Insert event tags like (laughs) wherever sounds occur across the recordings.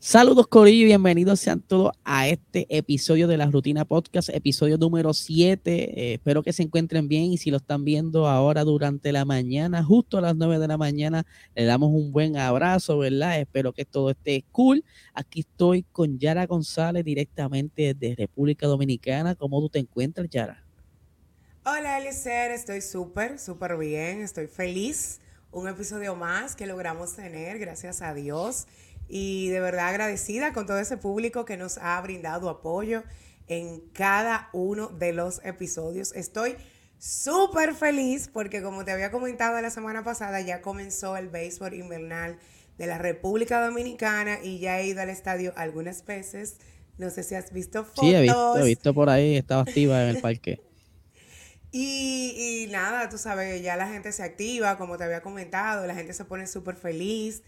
Saludos Corillo bienvenidos sean todos a este episodio de la Rutina Podcast, episodio número 7. Eh, espero que se encuentren bien y si lo están viendo ahora durante la mañana, justo a las 9 de la mañana, le damos un buen abrazo, ¿verdad? Espero que todo esté cool. Aquí estoy con Yara González directamente desde República Dominicana. ¿Cómo tú te encuentras, Yara? Hola, Eliezer, estoy súper, súper bien, estoy feliz. Un episodio más que logramos tener, gracias a Dios y de verdad agradecida con todo ese público que nos ha brindado apoyo en cada uno de los episodios. Estoy súper feliz porque como te había comentado la semana pasada, ya comenzó el béisbol invernal de la República Dominicana y ya he ido al estadio algunas veces. No sé si has visto fotos. Sí, he visto, he visto por ahí, estaba activa en el (laughs) parque. y, y nada, tú sabes, ya la gente se activa, como te había comentado, la gente se pone súper feliz.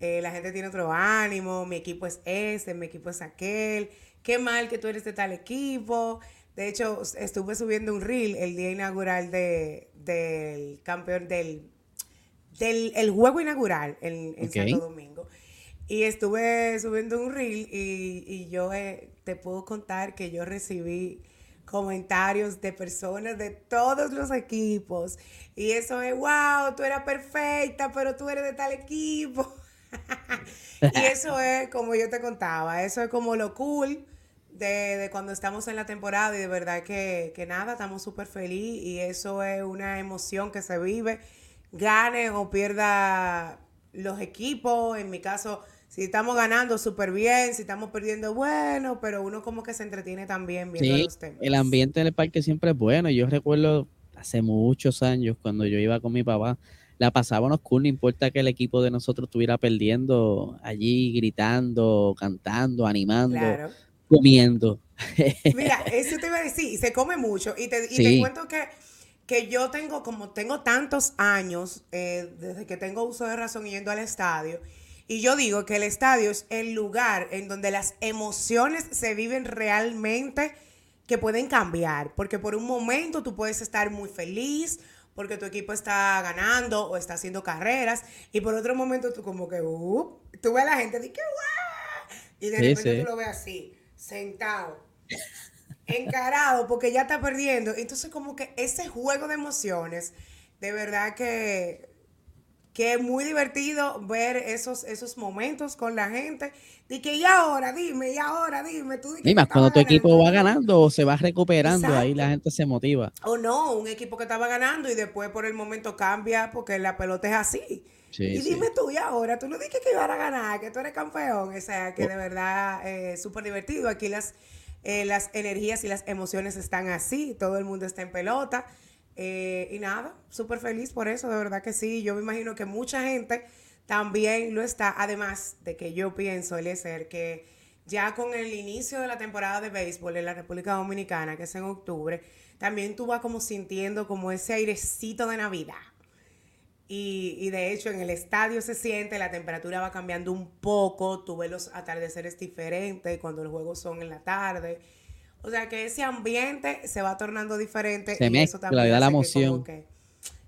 Eh, la gente tiene otro ánimo, mi equipo es ese, mi equipo es aquel, qué mal que tú eres de tal equipo. De hecho, estuve subiendo un reel el día inaugural de, del campeón del, del el juego inaugural en, Santo Domingo. Y estuve subiendo un reel y, yo eh, te puedo contar que yo recibí comentarios de personas de todos los equipos. Y eso es, wow, tú eras perfecta, pero tú eres de tal equipo. (laughs) y eso es como yo te contaba, eso es como lo cool de, cuando estamos en la temporada y de verdad que, nada, estamos súper felices y eso es una emoción que se vive, gane o pierda los equipos, en mi caso, si estamos ganando súper bien, si estamos perdiendo bueno, pero uno como que se entretiene también viendo los temas. El ambiente en el parque siempre es bueno, yo recuerdo hace muchos años cuando yo iba con mi papá, la pasábamos cool, no importa que el equipo de nosotros estuviera perdiendo allí, gritando, cantando, animando, comiendo. (laughs) Mira, eso te iba a decir, se come mucho. Y te, y te cuento que, que yo tengo, como tengo tantos años, eh, desde que tengo uso de razón yendo al estadio, y yo digo que el estadio es el lugar en donde las emociones se viven realmente que pueden cambiar, porque por un momento tú puedes estar muy feliz, porque tu equipo está ganando o está haciendo carreras y por otro momento tú como que, uh, tú ves a la gente y que, y de repente tú lo ves así, sentado, encarado, porque ya está perdiendo. Entonces como que ese juego de emociones, de verdad que que es muy divertido ver esos, esos momentos con la gente. De que, y ahora, dime, y ahora, dime. Tú y más cuando tu equipo va ganando o se va recuperando, ahí la gente se motiva. O no, un equipo que estaba ganando y después por el momento cambia porque la pelota es así. y dime tú, y ahora, tú no dijiste que iban a ganar, que tú eres campeón. O sea, que de verdad es súper divertido. Aquí las, eh, las energías y las emociones están así, todo el mundo está en pelota. Eh, y nada, súper feliz por eso, de verdad que sí. Yo me imagino que mucha gente también lo está, además de que yo pienso, Eliezer, que ya con el inicio de la temporada de béisbol en la República Dominicana, que es en octubre, también tú vas como sintiendo como ese airecito de Navidad. Y, y, de hecho en el estadio se siente, la temperatura va cambiando un poco, tú ves los atardeceres diferentes cuando los juegos son en la tarde. O sea que ese ambiente se va tornando diferente. Se y eso también da la emoción.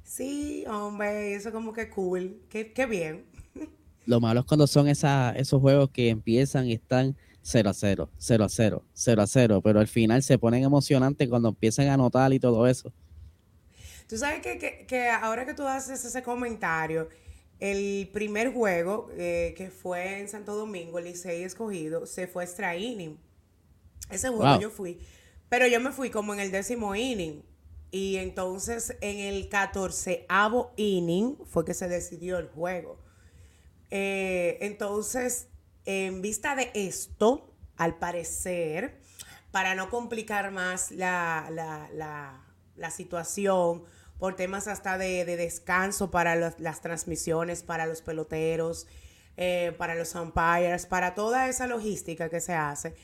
sí, hombre, eso como que cool. Qué, qué bien. (laughs) Lo malo es cuando son esa, esos juegos que empiezan y están 0 a 0, 0 a 0, 0 a 0, pero al final se ponen emocionantes cuando empiezan a anotar y todo eso. Tú sabes que, que, que ahora que tú haces ese comentario, el primer juego eh, que fue en Santo Domingo, el Licey escogido, se fue extra ese juego yo fui. Pero yo me fui como en el décimo inning. Y entonces en el catorceavo inning fue que se decidió el juego. Eh, entonces, en vista de esto, al parecer, para no complicar más la, situación, por temas hasta de, descanso para las transmisiones, para los peloteros, eh, para los umpires, para toda esa logística que se hace,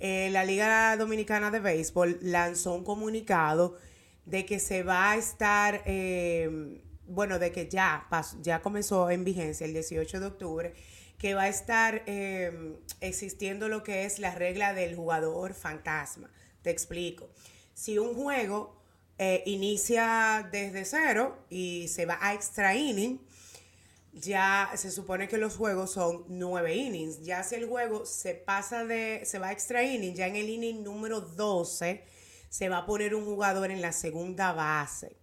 eh, la Liga Dominicana de Béisbol lanzó un comunicado de que se va a estar, em, bueno, de que ya, ya comenzó en vigencia el 18 de octubre, que va a estar em, existiendo lo que es la regla del jugador fantasma. Te explico. Si un juego eh, inicia desde cero y se va a extra inning, ya se supone que los juegos son nueve innings. Ya si el juego se pasa de, se va a extra inning, ya en el inning número 12 se va a poner un jugador en la segunda base,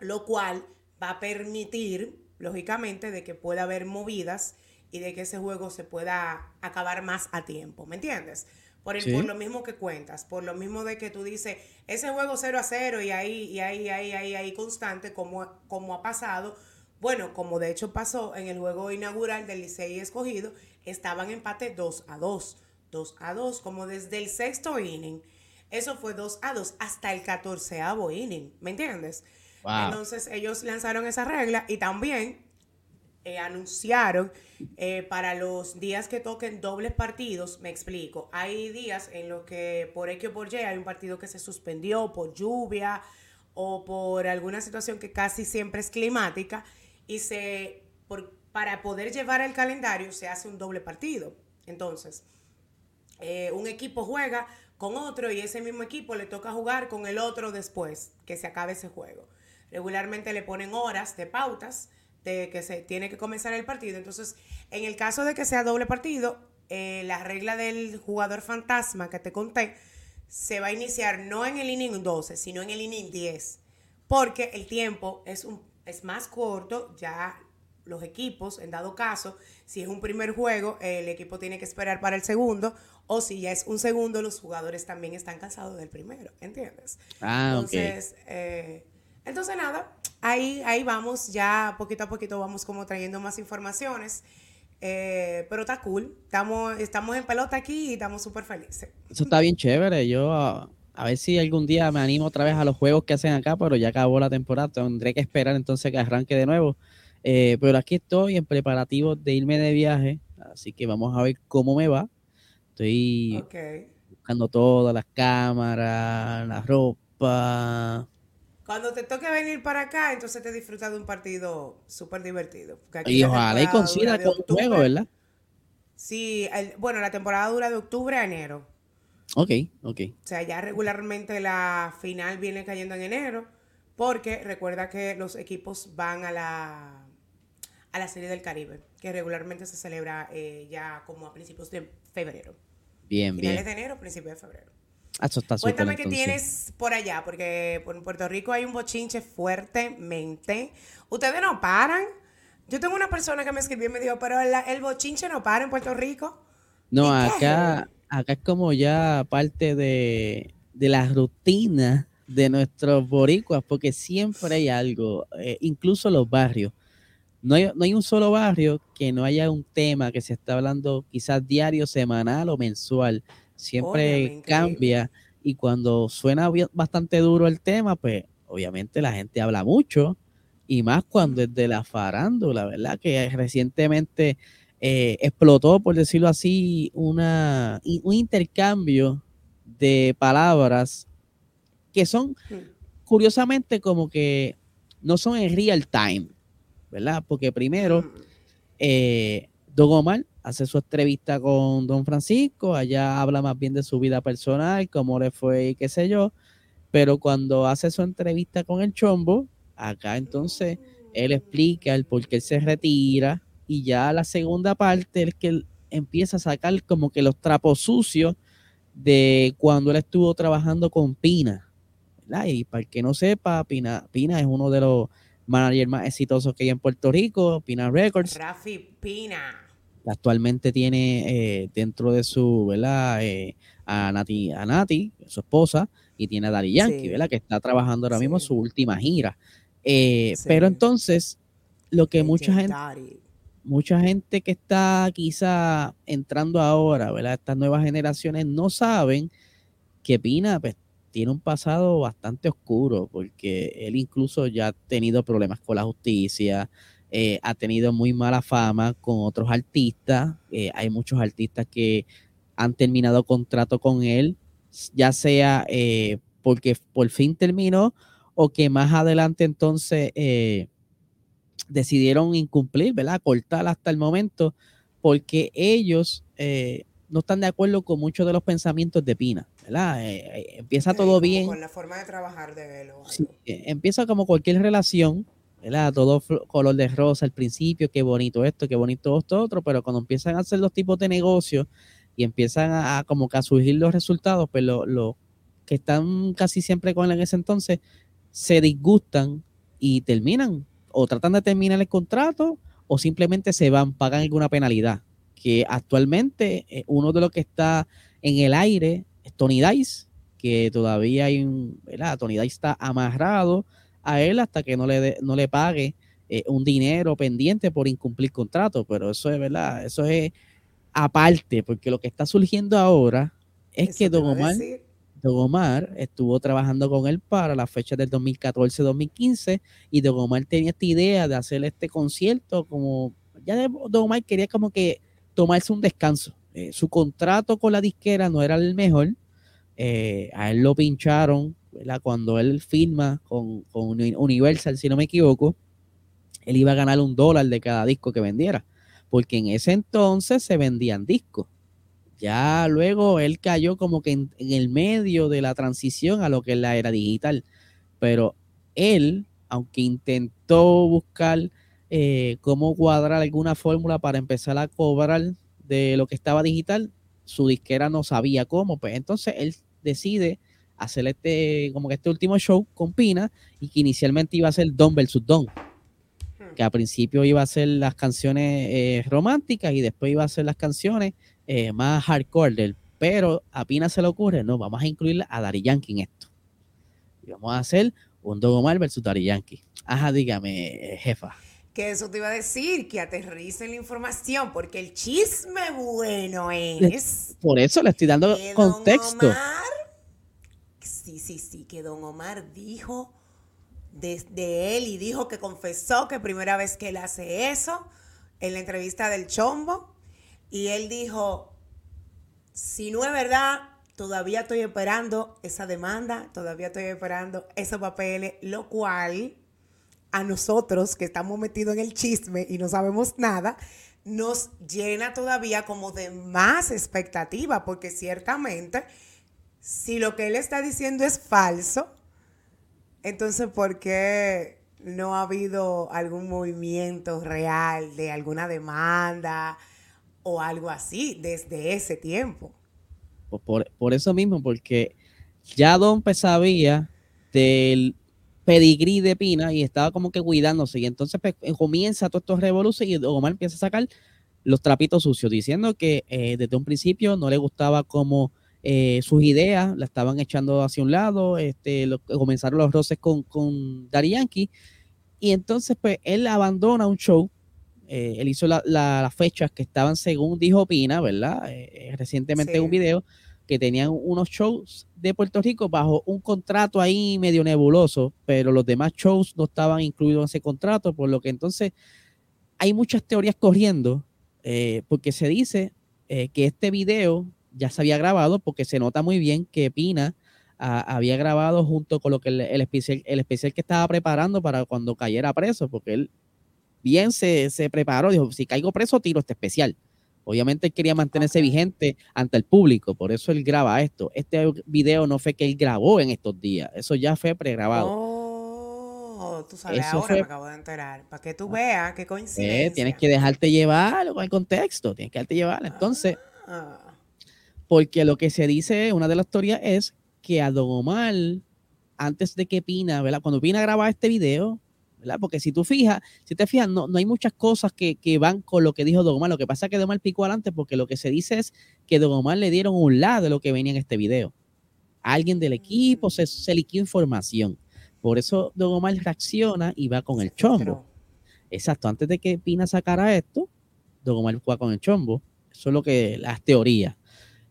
lo cual va a permitir, lógicamente, de que pueda haber movidas y de que ese juego se pueda acabar más a tiempo, ¿me entiendes? Por, el, por lo mismo que cuentas, por lo mismo de que tú dices, ese juego 0 a 0 y ahí, y ahí, ahí, ahí, ahí constante, como, como ha pasado, bueno, como de hecho pasó en el juego inaugural del Licey escogido, estaban empate 2 a 2, 2 a 2, como desde el sexto inning eso fue 2 a 2 hasta el 14 inning, ¿me entiendes? Entonces ellos lanzaron esa regla y también eh, anunciaron eh, para los días que toquen dobles partidos, me explico, hay días en los que por X o por Y hay un partido que se suspendió por lluvia o por alguna situación que casi siempre es climática y se para poder llevar el calendario se hace un doble partido. Entonces, eh, un equipo juega con otro y ese mismo equipo le toca jugar con el otro después que se acabe ese juego. Regularmente le ponen horas de pautas de que se tiene que comenzar el partido. Entonces, en el caso de que sea doble partido, eh, la regla del jugador fantasma que te conté se va a iniciar no en el inning 12, sino en el inning 10, porque el tiempo es, un, es más corto, ya los equipos, en dado caso, si es un primer juego, el equipo tiene que esperar para el segundo, o si ya es un segundo, los jugadores también están cansados del primero, ¿entiendes? Ah, entonces, eh, entonces nada, ahí, ahí vamos, ya poquito a poquito vamos como trayendo más informaciones. Eh, pero está cool, estamos, estamos en pelota aquí y estamos súper felices. Eso está bien chévere, yo a, ver si algún día me animo otra vez a los juegos que hacen acá, pero ya acabó la temporada, tendré que esperar entonces que arranque de nuevo. Eh, pero aquí estoy en preparativos de irme de viaje, así que vamos a ver cómo me va. Estoy buscando todas las cámaras, la ropa. Cuando te toque venir para acá, entonces te disfrutas de un partido súper divertido. Y ojalá y consiga con un juego, ¿verdad? Sí, bueno, la temporada dura de octubre a enero. Ok, ok. O sea, ya regularmente la final viene cayendo en enero, porque recuerda que los equipos van a la a la Serie del Caribe, que regularmente se celebra eh, ya como a principios de febrero. Bien, bien. Finales de enero, principios de febrero. Ah, eso está Cuéntame qué tienes por allá, porque en Puerto Rico hay un bochinche fuertemente. Ustedes no paran. Yo tengo una persona que me escribió y me dijo, pero el, bochinche no para en Puerto Rico. No, acá, acá es como ya parte de, la rutina de nuestros boricuas, porque siempre hay algo, eh, incluso los barrios no hay, un solo barrio que no haya un tema que se está hablando quizás diario, semanal o mensual. Siempre cambia y cuando suena bastante duro el tema, pues obviamente la gente habla mucho y más cuando es de la farándula, ¿verdad? Que recientemente eh, explotó, por decirlo así, una, un intercambio de palabras que son, hmm. curiosamente, como que no son en real time. ¿verdad? Porque primero, eh, Don Omar hace su entrevista con Don Francisco, allá habla más bien de su vida personal, cómo le fue y qué sé yo, pero cuando hace su entrevista con el Chombo, acá entonces él explica el por qué él se retira y ya la segunda parte es que él empieza a sacar como que los trapos sucios de cuando él estuvo trabajando con Pina. ¿verdad? Y para el que no sepa, Pina, Pina es uno de los manager más exitoso que hay en Puerto Rico, Pina Records. Rafi Pina. Actualmente tiene eh, dentro de su, ¿verdad? Eh, a, Nati, a Nati, su esposa, y tiene a Dari Yankee, ¿verdad? Que está trabajando ahora mismo su última gira. Eh, pero entonces, lo que mucha gente, mucha gente que está quizá entrando ahora, ¿verdad? Estas nuevas generaciones no saben que Pina pues, tiene un pasado bastante oscuro, porque él incluso ya ha tenido problemas con la justicia, eh, ha tenido muy mala fama con otros artistas. Eh, hay muchos artistas que han terminado contrato con él, ya sea eh, porque por fin terminó o que más adelante entonces decidieron incumplir, ¿verdad? Cortar hasta el momento, porque ellos no están de acuerdo con muchos de los pensamientos de Pina. ¿verdad? Eh, eh, empieza todo bien. Con la forma de trabajar de Velo. Eh, empieza como cualquier relación, ¿verdad? Todo color de rosa al principio, qué bonito esto, qué bonito esto, otro, pero cuando empiezan a hacer los tipos de negocios y empiezan a, como que a surgir los resultados, pues los que están casi siempre con él en ese entonces se disgustan y terminan o tratan de terminar el contrato o simplemente se van, pagan alguna penalidad. Que actualmente eh, uno de los que está en el aire es Tony Dice, que todavía hay un, ¿verdad? Tony Dice está amarrado a él hasta que no le, no le pague eh, un dinero pendiente por incumplir contrato, pero eso es verdad, eso es aparte, porque lo que está surgiendo ahora es que Don Omar, Omar estuvo trabajando con él para la fecha del 2014-2015 y Don Omar tenía esta idea de hacer este concierto como, ya Don Omar quería como que tomarse un descanso. Eh, su contrato con la disquera no era el mejor, eh, a él lo pincharon cuando él firma con, con Universal, si no me equivoco, él iba a ganar un dólar de cada disco que vendiera porque en ese entonces se vendían discos. Ya luego él cayó como que en, el medio de la transición a lo que es la era digital. Pero él, aunque intentó buscar eh, cómo cuadrar alguna fórmula para empezar a cobrar de lo que estaba digital, su disquera no sabía cómo. Pues entonces él decide hacer este, como que este último show con Pina y que inicialmente iba a ser Don versus Don que al principio iba a ser las canciones eh, románticas y después iba a ser las canciones eh, más hardcore del, pero a Pina se le ocurre, no, vamos a incluir a Dari Yankee en esto. Y vamos a hacer un Don Omar versus Dari Yankee. Ajá, dígame, jefa. Que eso te iba a decir, que aterrice la información, porque el chisme bueno es. Por eso le estoy dando contexto. sí, sí, sí, que Don Omar dijo de, él y dijo que confesó que primera vez que él hace eso en la entrevista del Chombo. Y él dijo, si no es verdad, todavía estoy esperando esa demanda, todavía estoy esperando esos papeles, lo cual a nosotros que estamos metidos en el chisme y no sabemos nada, nos llena todavía como de más expectativa, porque ciertamente, si lo que él está diciendo es falso, entonces, ¿por qué no ha habido algún movimiento real de alguna demanda o algo así desde ese tiempo? Por, eso mismo, porque ya Don sabía del pedigrí de Pina y estaba como que cuidándose. Y entonces pues, comienza todo estos revoluciones y Omar empieza a sacar los trapitos sucios, diciendo que eh, desde un principio no le gustaba cómo eh, sus ideas la estaban echando hacia un lado, este, comenzaron los roces con, con Yankee, y entonces pues él abandona un show, eh, él hizo las fechas que estaban según dijo Pina, ¿verdad? Eh, recientemente en un video, que tenían unos shows de Puerto Rico bajo un contrato ahí medio nebuloso, pero los demás shows no estaban incluidos en ese contrato, por lo que entonces hay muchas teorías corriendo, porque se dice que este video ya se había grabado porque se nota muy bien que Pina ah, había grabado junto con lo que el, especial, el especial que estaba preparando para cuando cayera preso, porque él bien se, preparó, dijo, si caigo preso, tiro este especial. Obviamente él quería mantenerse vigente ante el público, por eso él graba esto. Este video no fue que él grabó en estos días, eso ya fue pregrabado. Oh, tú sabes, ahora me acabo de enterar. Para que tú veas qué coincidencia. tienes que dejarte llevar con el contexto, tienes que dejarte llevar. Entonces, ah porque lo que se dice, una de las teorías es que a Don Omar, antes de que Pina, ¿verdad? Cuando Pina graba este video, ¿verdad? Porque si tú fijas, si te fijas, no, no hay muchas cosas que, van con lo que dijo Don Omar. Lo que pasa es que Don Omar picó adelante porque lo que se dice es que Don Omar le dieron un lado de lo que venía en este video. alguien del equipo se, se liquidó información. Por eso Don Omar reacciona y va con el chombo. Exacto, antes de que Pina sacara esto, Don Omar fue con el chombo. Eso es lo que las teorías.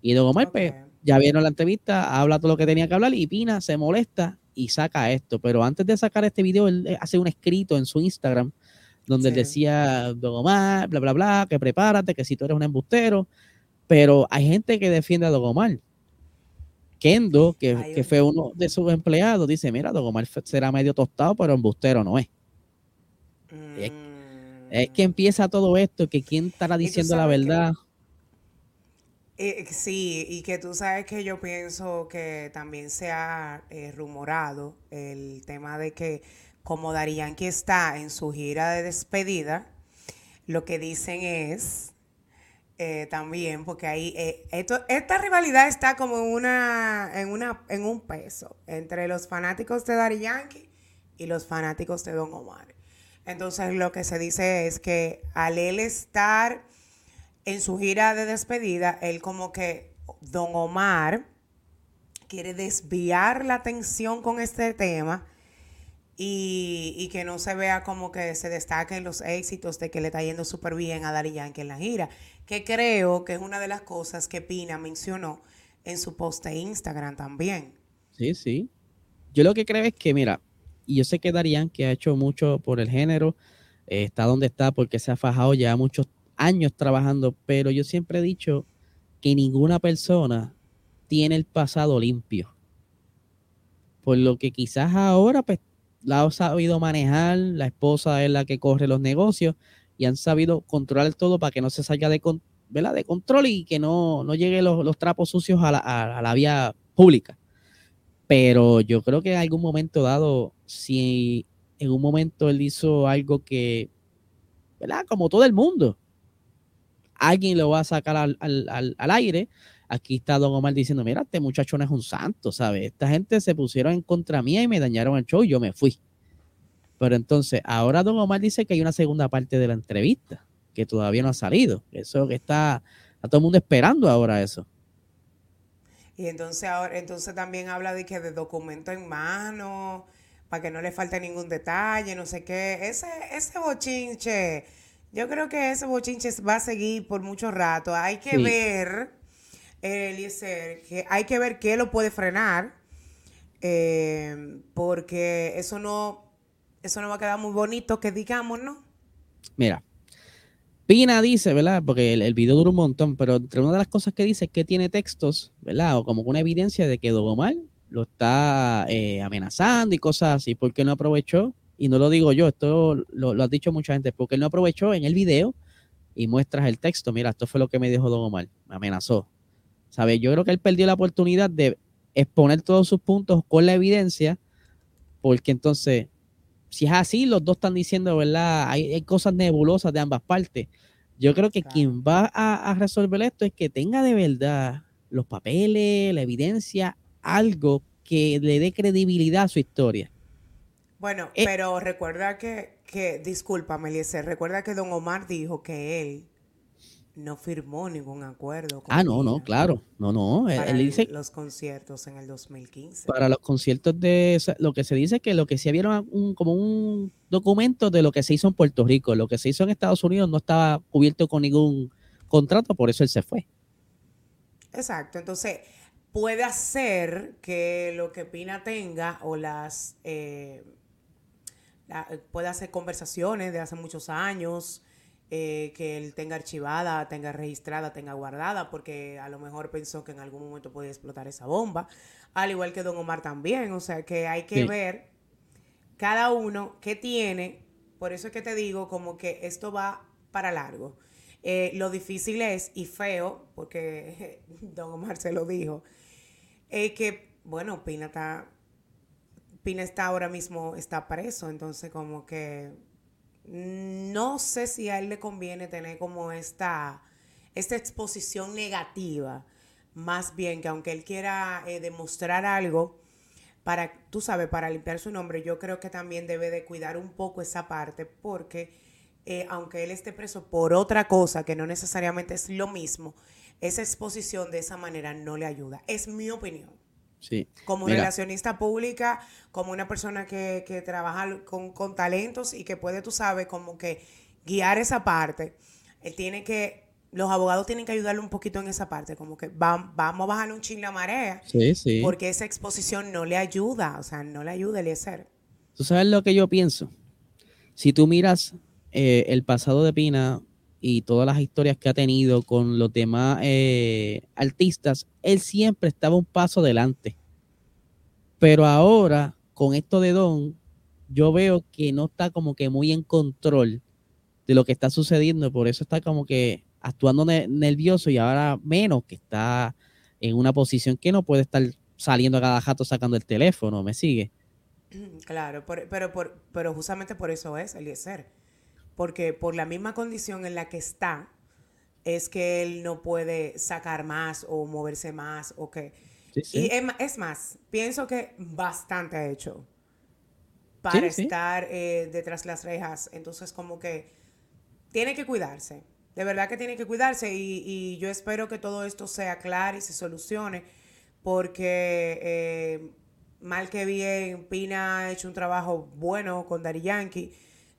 Y Don Omar, pues, ya vieron la entrevista, habla todo lo que tenía que hablar y Pina se molesta y saca esto. Pero antes de sacar este video, él eh, hace un escrito en su Instagram donde él decía, Don Omar, bla, bla, bla, que prepárate, que si tú eres un embustero. Pero hay gente que defiende a Don Omar. Kendo, que, fue uno de sus empleados, dice, mira, Don Omar será medio tostado, pero embustero no es. Es, que mm. empieza todo esto, que quién estará diciendo la verdad. Eh, sí, y que tú sabes que yo pienso que también se ha eh, rumorado el tema de que como Dari Yankee está en su gira de despedida, lo que dicen es eh, también, porque ahí esto, esta rivalidad está como en una, en una, en un peso entre los fanáticos de Dari Yankee y los fanáticos de Don Omar. Entonces lo que se dice es que al él estar en su gira de despedida, él como que Don Omar quiere desviar la atención con este tema y, que no se vea como que se destaquen los éxitos de que le está yendo súper bien a Dari Yankee en la gira, que creo que es una de las cosas que Pina mencionó en su post de Instagram también. Sí, sí. Yo lo que creo es que, mira, y yo sé que Darían, que ha hecho mucho por el género, eh, está donde está porque se ha fajado ya muchos años trabajando, pero yo siempre he dicho que ninguna persona tiene el pasado limpio. Por lo que quizás ahora pues la ha sabido manejar, la esposa es la que corre los negocios y han sabido controlar todo para que no se salga de, de control y que no, no lleguen los, trapos sucios a la, vía pública. Pero yo creo que en algún momento dado, si en un momento él hizo algo que, ¿verdad? Como todo el mundo, alguien lo va a sacar al, al, al aire. Aquí está Don Omar diciendo, mira, este muchacho no es un santo, ¿sabes? Esta gente se pusieron en contra mía y me dañaron el show y yo me fui. Pero entonces, ahora Don Omar dice que hay una segunda parte de la entrevista que todavía no ha salido. Eso que está, a todo el mundo esperando ahora eso. Y entonces ahora, entonces también habla de que de documento en mano, para que no le falte ningún detalle, no sé qué. Ese, ese bochinche, yo creo que ese bochinche va a seguir por mucho rato. Hay que ver, Eliezer, que hay que ver qué lo puede frenar. Eh, porque eso no, eso no va a quedar muy bonito que digamos, ¿no? Mira, Pina dice, ¿verdad? Porque el, video dura un montón, pero entre una de las cosas que dice es que tiene textos, ¿verdad? O como una evidencia de que Dogomar lo está eh, amenazando y cosas así, porque no aprovechó, y no lo digo yo, esto lo, lo ha dicho mucha gente, porque él no aprovechó en el video y muestras el texto, mira, esto fue lo que me dijo Dogomar, me amenazó. ¿Sabes? Yo creo que él perdió la oportunidad de exponer todos sus puntos con la evidencia, porque entonces si es así, los dos están diciendo, ¿verdad? Hay, cosas nebulosas de ambas partes. Yo creo que quien va a, resolver esto es que tenga de verdad los papeles, la evidencia, algo que le dé credibilidad a su historia. Bueno, eh, pero recuerda que, que discúlpame, Eliezer, recuerda que don Omar dijo que él no firmó ningún acuerdo. ah, no, no, claro. No, no. él, dice. Los conciertos en el 2015. Para los conciertos de. Lo que se dice que lo que se vieron un, como un documento de lo que se hizo en Puerto Rico. Lo que se hizo en Estados Unidos no estaba cubierto con ningún contrato, por eso él se fue. Exacto. Entonces, puede hacer que lo que Pina tenga o las. Eh, puede hacer conversaciones de hace muchos años eh, que él tenga archivada, tenga registrada, tenga guardada, porque a lo mejor pensó que en algún momento podía explotar esa bomba, al igual que Don Omar también, o sea que hay que ver cada uno qué tiene, por eso es que te digo como que esto va para largo. Eh, lo difícil es, y feo, porque (laughs) Don Omar se lo dijo, es que, bueno, Pina está, Pina está ahora mismo, está preso, entonces como que no sé si a él le conviene tener como esta, esta exposición negativa, más bien que aunque él quiera eh, demostrar algo, para, tú sabes, para limpiar su nombre, yo creo que también debe de cuidar un poco esa parte, porque eh, aunque él esté preso por otra cosa, que no necesariamente es lo mismo, esa exposición de esa manera no le ayuda. Es mi opinión. Como relacionista pública, como una persona que, que trabaja con, con, talentos y que puede, tú sabes, como que guiar esa parte. Él tiene que, los abogados tienen que ayudarle un poquito en esa parte, como que vamos a bajarle un chin la marea. Sí, sí. Porque esa exposición no le ayuda, o sea, no le ayuda a hacer. ¿Tú sabes lo que yo pienso? Si tú miras eh, el pasado de Pina y todas las historias que ha tenido con los demás eh, artistas, él siempre estaba un paso adelante. Pero ahora, con esto de Don, yo veo que no está como que muy en control de lo que está sucediendo, por eso está como que actuando nervioso y ahora menos que está en una posición que no puede estar saliendo a cada jato sacando el teléfono, ¿me sigue? Claro, pero, por, pero justamente por eso es Eliezer. Porque por la misma condición en la que está, es que él no puede sacar más o moverse más o que... Y es, más, pienso que bastante ha hecho para estar eh, detrás de las rejas. Entonces, como que tiene que cuidarse. De verdad que tiene que cuidarse y, yo espero que todo esto sea claro y se solucione porque eh, mal que bien, Pina ha hecho un trabajo bueno con Dari Yankee.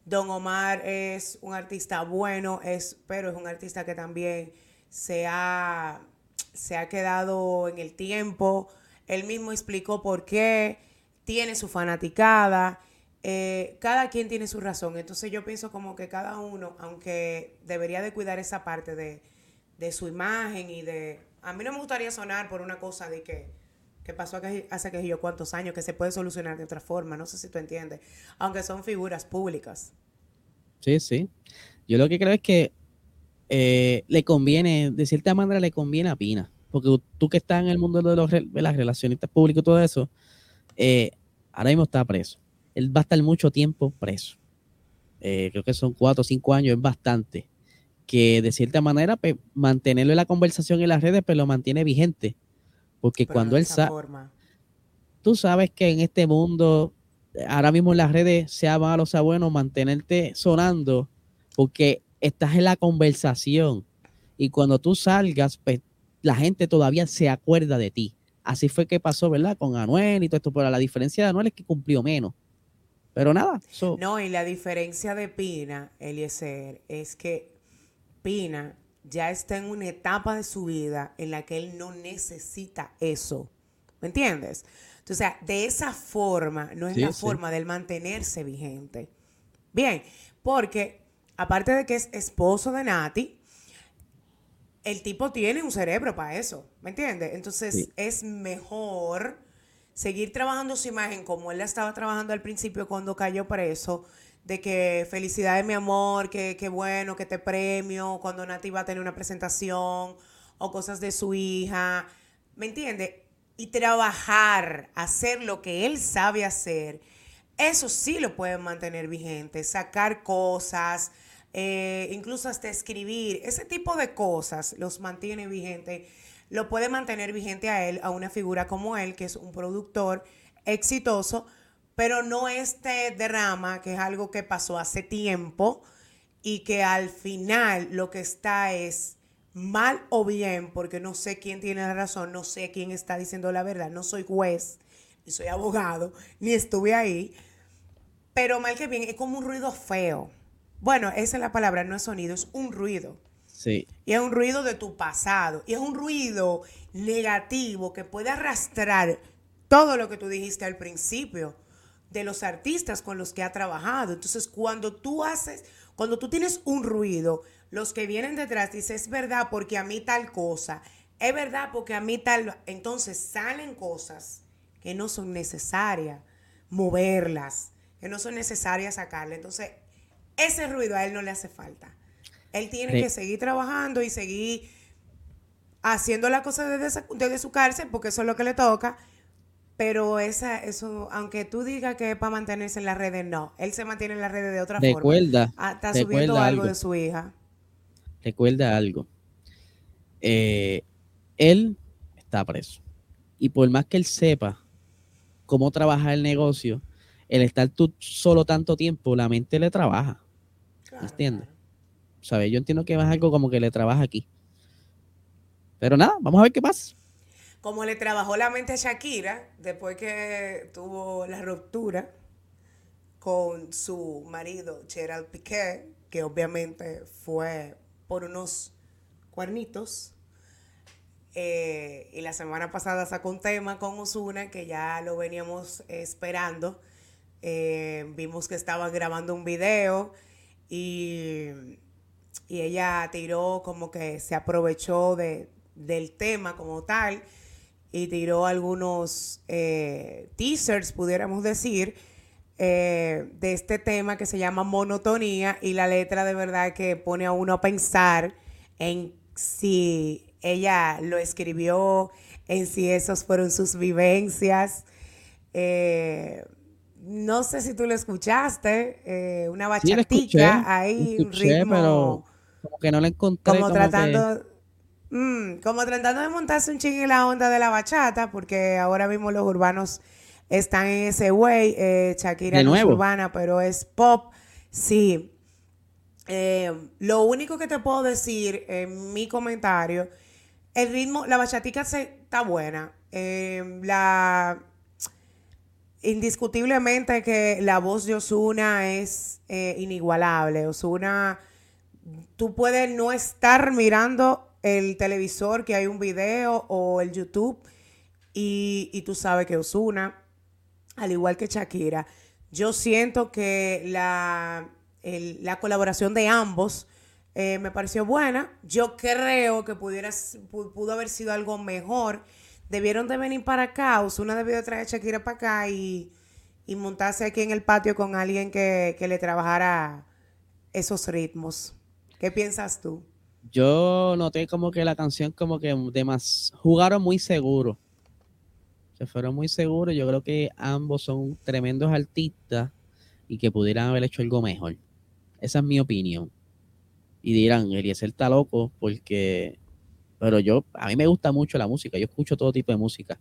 Don Omar es un artista bueno, es, pero es un artista que también se ha, se ha quedado en el tiempo. Él mismo explicó por qué, tiene su fanaticada. Eh, cada quien tiene su razón. Entonces yo pienso como que cada uno, aunque debería de cuidar esa parte de, de su imagen y de... A mí no me gustaría sonar por una cosa de que que pasó hace que yo cuántos años, que se puede solucionar de otra forma, no sé si tú entiendes, aunque son figuras públicas. Sí, sí. Yo lo que creo es que eh, le conviene, de cierta manera le conviene a Pina, porque tú que estás en el mundo de, los, de las relacionistas públicas y todo eso, eh, ahora mismo está preso. Él va a estar mucho tiempo preso. Eh, creo que son cuatro o cinco años, es bastante. Que de cierta manera, pues, mantenerlo en la conversación en las redes, pero pues, lo mantiene vigente porque cuando él sabe, tú sabes que en este mundo, ahora mismo en las redes, sea malo sea bueno, mantenerte sonando, porque estás en la conversación. Y cuando tú salgas, pues la gente todavía se acuerda de ti. Así fue que pasó, ¿verdad? Con Anuel y todo esto, pero la diferencia de Anuel es que cumplió menos. Pero nada. No, y la diferencia de Pina, Eliezer, es que Pina ya está en una etapa de su vida en la que él no necesita eso. ¿Me entiendes? Entonces, de esa forma, no es la forma de él mantenerse vigente. Bien, porque aparte de que es esposo de Nati, el tipo tiene un cerebro para eso, ¿me entiendes? Entonces, es mejor seguir trabajando su imagen como él la estaba trabajando al principio cuando cayó preso, de que felicidades mi amor, que, bueno, que te premio, cuando Nati va a tener una presentación o cosas de su hija, ¿me entiende? Y trabajar, hacer lo que él sabe hacer, eso sí lo puede mantener vigente, sacar cosas, eh, incluso hasta escribir, ese tipo de cosas los mantiene vigente, lo puede mantener vigente a él, a una figura como él, que es un productor exitoso, pero no este drama, que es algo que pasó hace tiempo y que al final lo que está es mal o bien, porque no sé quién tiene la razón, no sé quién está diciendo la verdad, no soy juez, ni soy abogado, ni estuve ahí, pero mal que bien, es como un ruido feo. Bueno, esa es la palabra, no es sonido, es un ruido. Sí. Y es un ruido de tu pasado, y es un ruido negativo que puede arrastrar todo lo que tú dijiste al principio de los artistas con los que ha trabajado. Entonces, cuando tú haces, cuando tú tienes un ruido, los que vienen detrás dicen, es verdad porque a mí tal cosa, es verdad porque a mí tal, entonces salen cosas que no son necesarias moverlas, que no son necesarias sacarle. Entonces, ese ruido a él no le hace falta. Él tiene que seguir trabajando y seguir haciendo la cosa desde, desde su cárcel, porque eso es lo que le toca, pero esa, eso, aunque tú digas que es para mantenerse en las redes, no. Él se mantiene en las redes de otra recuerda, forma. Ah, está subiendo algo, de su hija. Recuerda algo. Eh, él está preso. Y por más que él sepa cómo trabaja el negocio, el estar tú solo tanto tiempo, la mente le trabaja. ¿Entiendes? ¿Sabes? Yo entiendo que es algo como que le trabaja aquí. Pero nada, vamos a ver qué pasa como le trabajó la mente a Shakira después que tuvo la ruptura con su marido Gerald Piqué, que obviamente fue por unos cuernitos. Eh, y la semana pasada sacó un tema con Osuna que ya lo veníamos esperando. Eh, vimos que estaban grabando un video y, y, ella tiró como que se aprovechó de, del tema como tal y tiró algunos eh, teasers, pudiéramos decir, eh, de este tema que se llama monotonía y la letra de verdad que pone a uno a pensar en si ella lo escribió, en si esas fueron sus vivencias. Eh, no sé si tú lo escuchaste, eh, una bachatica ahí, un ritmo. Pero como que no la encontré. Como, tratando. Mm, como tratando de montarse un ching en la onda de la bachata, porque ahora mismo los urbanos están en ese way. Eh, Shakira no es urbana, pero es pop. Sí. Eh, lo único que te puedo decir en mi comentario, el ritmo, la bachatica se, está buena. Eh, la indiscutiblemente que la voz de Osuna es eh, inigualable. Osuna, tú puedes no estar mirando el televisor que hay un video o el YouTube y, y tú sabes que Osuna, al igual que Shakira, yo siento que la, la colaboración de ambos eh, me pareció buena. Yo creo que pudiera, pudo haber sido algo mejor debieron de venir para acá, Osuna debió de traer a Shakira para acá y, montarse aquí en el patio con alguien que, le trabajara esos ritmos. ¿Qué piensas tú? Yo noté como que la canción como que de más jugaron muy seguro. Se fueron muy seguros. Yo creo que ambos son tremendos artistas y que pudieran haber hecho algo mejor. Esa es mi opinión. Y dirán, Eliezer está loco porque pero yo, a mí me gusta mucho la música, yo escucho todo tipo de música.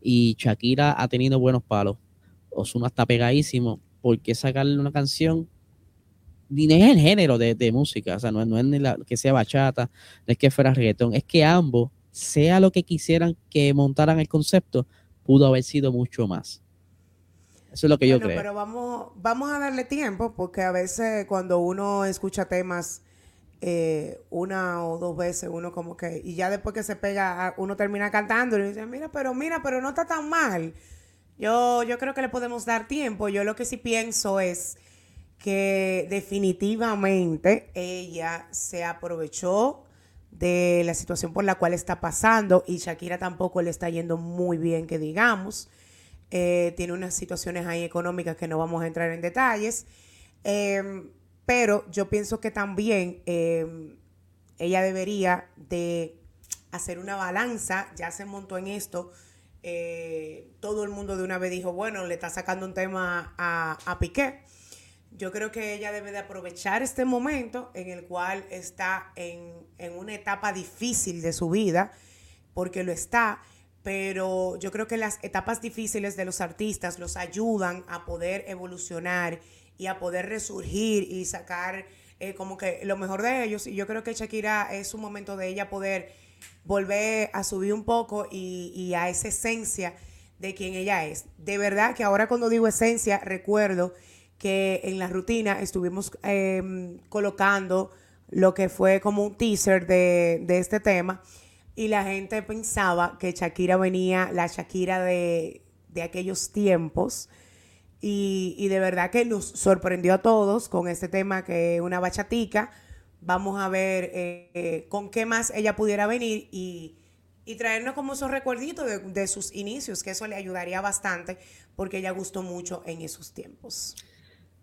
Y Shakira ha tenido buenos palos. Osuna está pegadísimo. ¿Por qué sacarle una canción? Ni es el género de, música, o sea, no, no es ni la, que sea bachata, no es que fuera reggaetón, es que ambos, sea lo que quisieran que montaran el concepto, pudo haber sido mucho más. Eso es lo que yo creo. Pero vamos, vamos a darle tiempo, porque a veces cuando uno escucha temas eh, una o dos veces, uno como que, y ya después que se pega, uno termina cantando y dice, mira, pero mira, pero no está tan mal. Yo, yo creo que le podemos dar tiempo. Yo lo que sí pienso es que definitivamente ella se aprovechó de la situación por la cual está pasando y Shakira tampoco le está yendo muy bien, que digamos. Eh, tiene unas situaciones ahí económicas que no vamos a entrar en detalles. Em, pero yo pienso que también em, ella debería de hacer una balanza, ya se montó en esto, eh, todo el mundo de una vez dijo, bueno, le está sacando un tema a, a Piqué. Yo creo que ella debe de aprovechar este momento en el cual está en, en una etapa difícil de su vida, porque lo está, pero yo creo que las etapas difíciles de los artistas los ayudan a poder evolucionar y a poder resurgir y sacar eh, como que lo mejor de ellos. Y yo creo que Shakira es un momento de ella poder volver a subir un poco y, a esa esencia de quien ella es. De verdad que ahora cuando digo esencia, recuerdo que en la rutina estuvimos em, colocando lo que fue como un teaser de, de, este tema y la gente pensaba que Shakira venía, la Shakira de, de aquellos tiempos, y, de verdad que nos sorprendió a todos con este tema que es una bachatica. Vamos a ver eh, con qué más ella pudiera venir y, traernos como esos recuerditos de, sus inicios, que eso le ayudaría bastante porque ella gustó mucho en esos tiempos.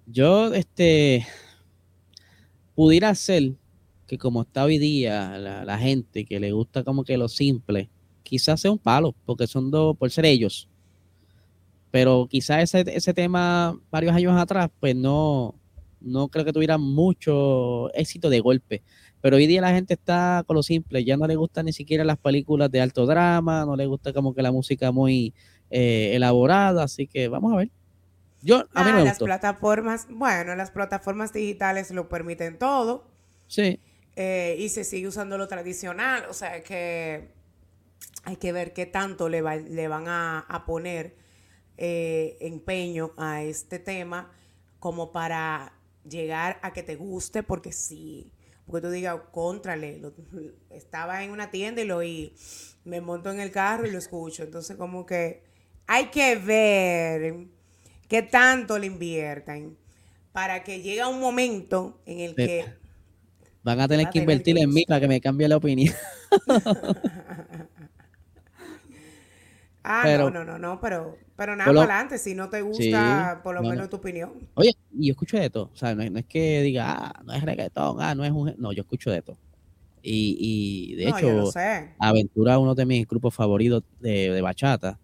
Yo, este, pudiera ser que como está hoy día la, gente que le gusta como que lo simple, quizás sea un palo, porque son dos, por ser ellos, pero quizás ese, ese tema varios años atrás, pues no, no creo que tuviera mucho éxito de golpe. Pero hoy día la gente está con lo simple, ya no le gustan ni siquiera las películas de alto drama, no le gusta como que la música muy eh, elaborada, así que vamos a ver. Yo, a mí ah, las plataformas, bueno, las plataformas digitales lo permiten todo. Sí. Eh, y se sigue usando lo tradicional, o sea que hay que ver qué tanto le, le van a, a poner eh, empeño a este tema como para llegar a que te guste, porque sí, porque tú digas, contrale, estaba en una tienda y lo oí, me monto en el carro y lo escucho. Entonces, como que hay que ver qué tanto le inviertan para que llegue un momento en el que... Van a tener que invertir en mí para que me cambie la opinión. (laughs) ah, no, no, no, no, pero pero nada para adelante, si no te gusta, por lo menos tu opinión. Oye, y yo escucho de todo. O sea, no es, que diga, ah, no es reggaetón, ah, no es un. No, yo escucho de todo. Y, de hecho, Aventura uno de mis grupos favoritos de, bachata.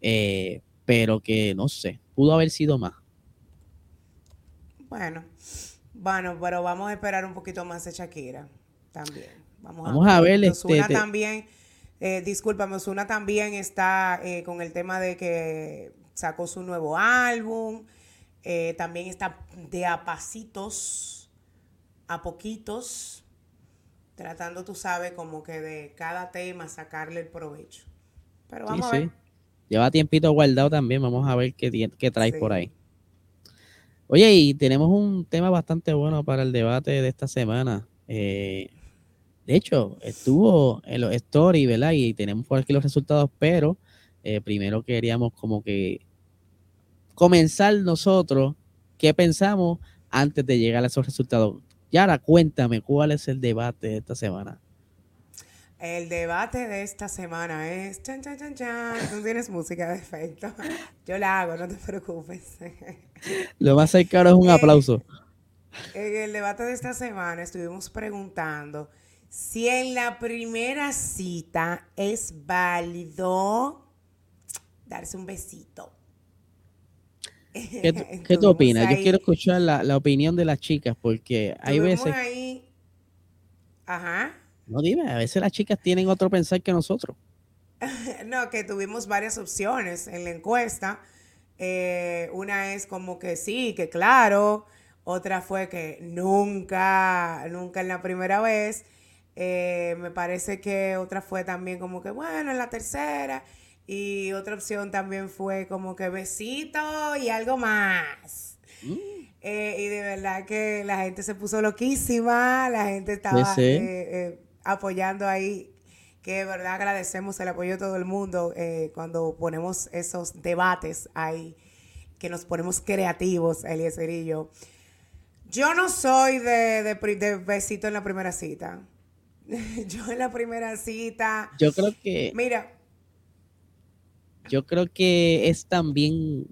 Eh, pero que no sé, pudo haber sido más. Bueno, bueno, pero vamos a esperar un poquito más de Shakira también. Vamos, a, ver. Este, también, eh, discúlpame, Osuna también está eh, con el tema de que sacó su nuevo álbum. Eh, también está de a pasitos, a poquitos, tratando, tú sabes, como que de cada tema sacarle el provecho. Pero vamos a ver. Lleva tiempito guardado también, vamos a ver qué, qué traes por ahí. Oye, y tenemos un tema bastante bueno para el debate de esta semana. Eh, de hecho, estuvo en los stories, ¿verdad? Y tenemos por aquí los resultados, pero eh, primero queríamos como que comenzar nosotros qué pensamos antes de llegar a esos resultados. Yara, cuéntame, ¿cuál es el debate de esta semana? El debate de esta semana es. Chan, chan, chan, chan. Tú tienes música de efecto. Yo la hago, no te preocupes. Lo más cercano es un aplauso. En el debate de esta semana estuvimos preguntando si en la primera cita es válido darse un besito. ¿Qué, (laughs) ¿qué tú opinas? Yo quiero escuchar la, la, opinión de las chicas porque hay veces... Ahí... Ajá. No dime, a veces las chicas tienen otro pensar que nosotros. (laughs) no, que tuvimos varias opciones en la encuesta. Eh, una es como que sí, que claro. Otra fue que nunca, nunca en la primera vez. Eh, me parece que otra fue también como que, bueno, en la tercera. Y otra opción también fue como que besito y algo más. Mm. Eh, y de verdad que la gente se puso loquísima, la gente estaba apoyando ahí, que de verdad agradecemos el apoyo de todo el mundo eh, cuando ponemos esos debates ahí, que nos ponemos creativos, Eliezer y yo. Yo no soy de, de, besito en la primera cita. (laughs) yo en la primera cita. Yo creo que. Mira. Yo creo que es también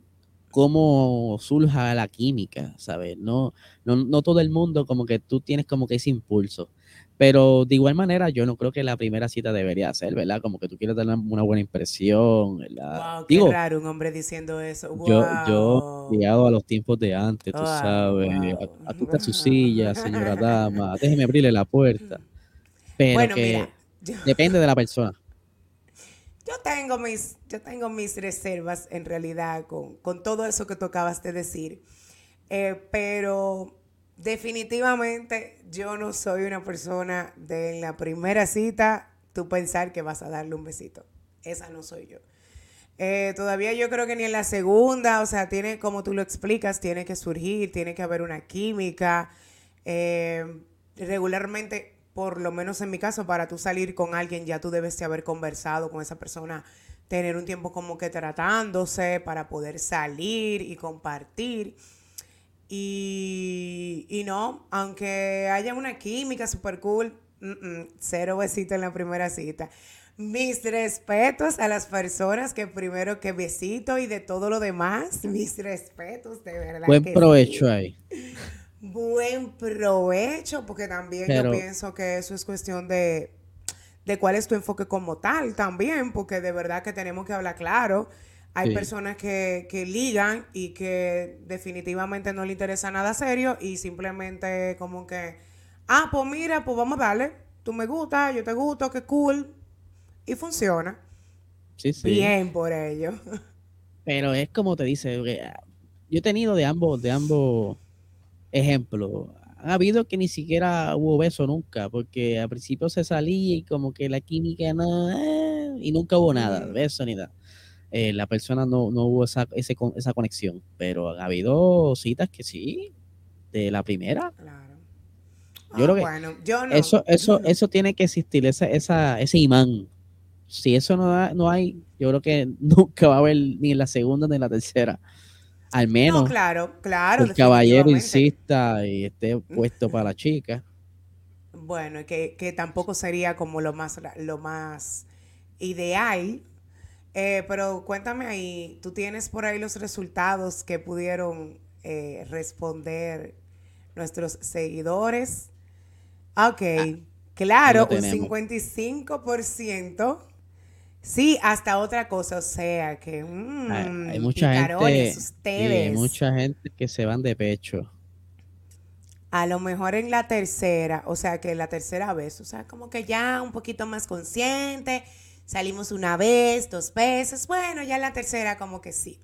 cómo surja la química, ¿sabes? No, no, no todo el mundo como que tú tienes como que ese impulso. Pero de igual manera, yo no creo que la primera cita debería ser, ¿verdad? Como que tú quieres dar una buena impresión, ¿verdad? Wow, qué raro un hombre diciendo eso. Yo, yo, llegado a los tiempos de antes, tú sabes, aquí está su silla, señora dama, déjeme abrirle la puerta. Pero que depende de la persona. Yo tengo mis, yo tengo mis reservas en realidad con, con todo eso que tú acabas de decir. Eh, pero definitivamente yo no soy una persona de la primera cita tú pensar que vas a darle un besito. Esa no soy yo. Eh, todavía yo creo que ni en la segunda, o sea, tiene, como tú lo explicas, tiene que surgir, tiene que haber una química. Eh, regularmente, por lo menos en mi caso, para tú salir con alguien, ya tú debes de haber conversado con esa persona, tener un tiempo como que tratándose para poder salir y compartir. Y, no, aunque haya una química super cool, cero besito en la primera cita. Mis respetos a las personas que primero que besito y de todo lo demás, mis respetos, de verdad. Buen provecho ahí. Buen provecho, porque también yo pienso que eso es cuestión de, de cuál es tu enfoque como tal también, porque de verdad que tenemos que hablar claro. Hay personas que, que, ligan y que definitivamente no le interesa nada serio y simplemente como que, ah, pues mira, pues vamos a darle, tú me gusta, yo te gusto, qué cool, y funciona. Sí, sí. Bien por ello. (laughs) Pero es como te dice, yo he tenido de ambos, de ambos ejemplos. Ha habido que ni siquiera hubo beso nunca, porque al principio se salía y como que la química no, eh, y nunca hubo nada, beso ni nada. Eh, la persona no, no hubo esa, ese, esa conexión. Pero ha habido citas que sí, de la primera. Claro. Yo creo ah, que eso, eso, eso tiene que existir, esa, esa, ese imán. Si eso no, no hay, yo creo que (laughs) nunca va a haber ni en la segunda ni en la tercera. Al menos. No, claro, claro. El caballero insista y esté puesto para la chica. Bueno, que, que tampoco sería como lo más, lo más ideal, eh, pero cuéntame ahí, ¿tú tienes por ahí los resultados que pudieron eh, responder nuestros seguidores? Ok, ah, claro, un 55%. Sí, hasta otra cosa, o sea que hay, mm, mucha gente, hay mucha gente que se van de pecho. a lo mejor en la tercera, o sea, que la tercera vez, o sea, como que ya un poquito más consciente, salimos una vez, dos veces, bueno, ya en la tercera como que sí.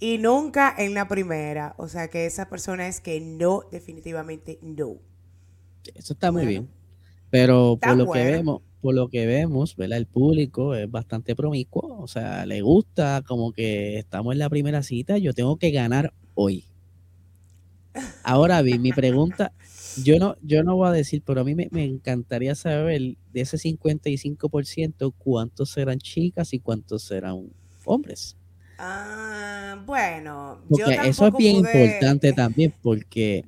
Y nunca en la primera, o sea, que esa persona es que no, definitivamente no. Eso está muy bien. Pero por lo que vemos, por lo que vemos, ¿verdad? El público es bastante promiscuo, o sea, le gusta como que estamos en la primera cita, yo tengo que ganar hoy. Ahora bien, mi pregunta, yo no, yo no voy a decir, pero a mí me, encantaría saber de ese 55% cuántos serán chicas y cuántos serán hombres. Ah, bueno, eso es bien importante también porque,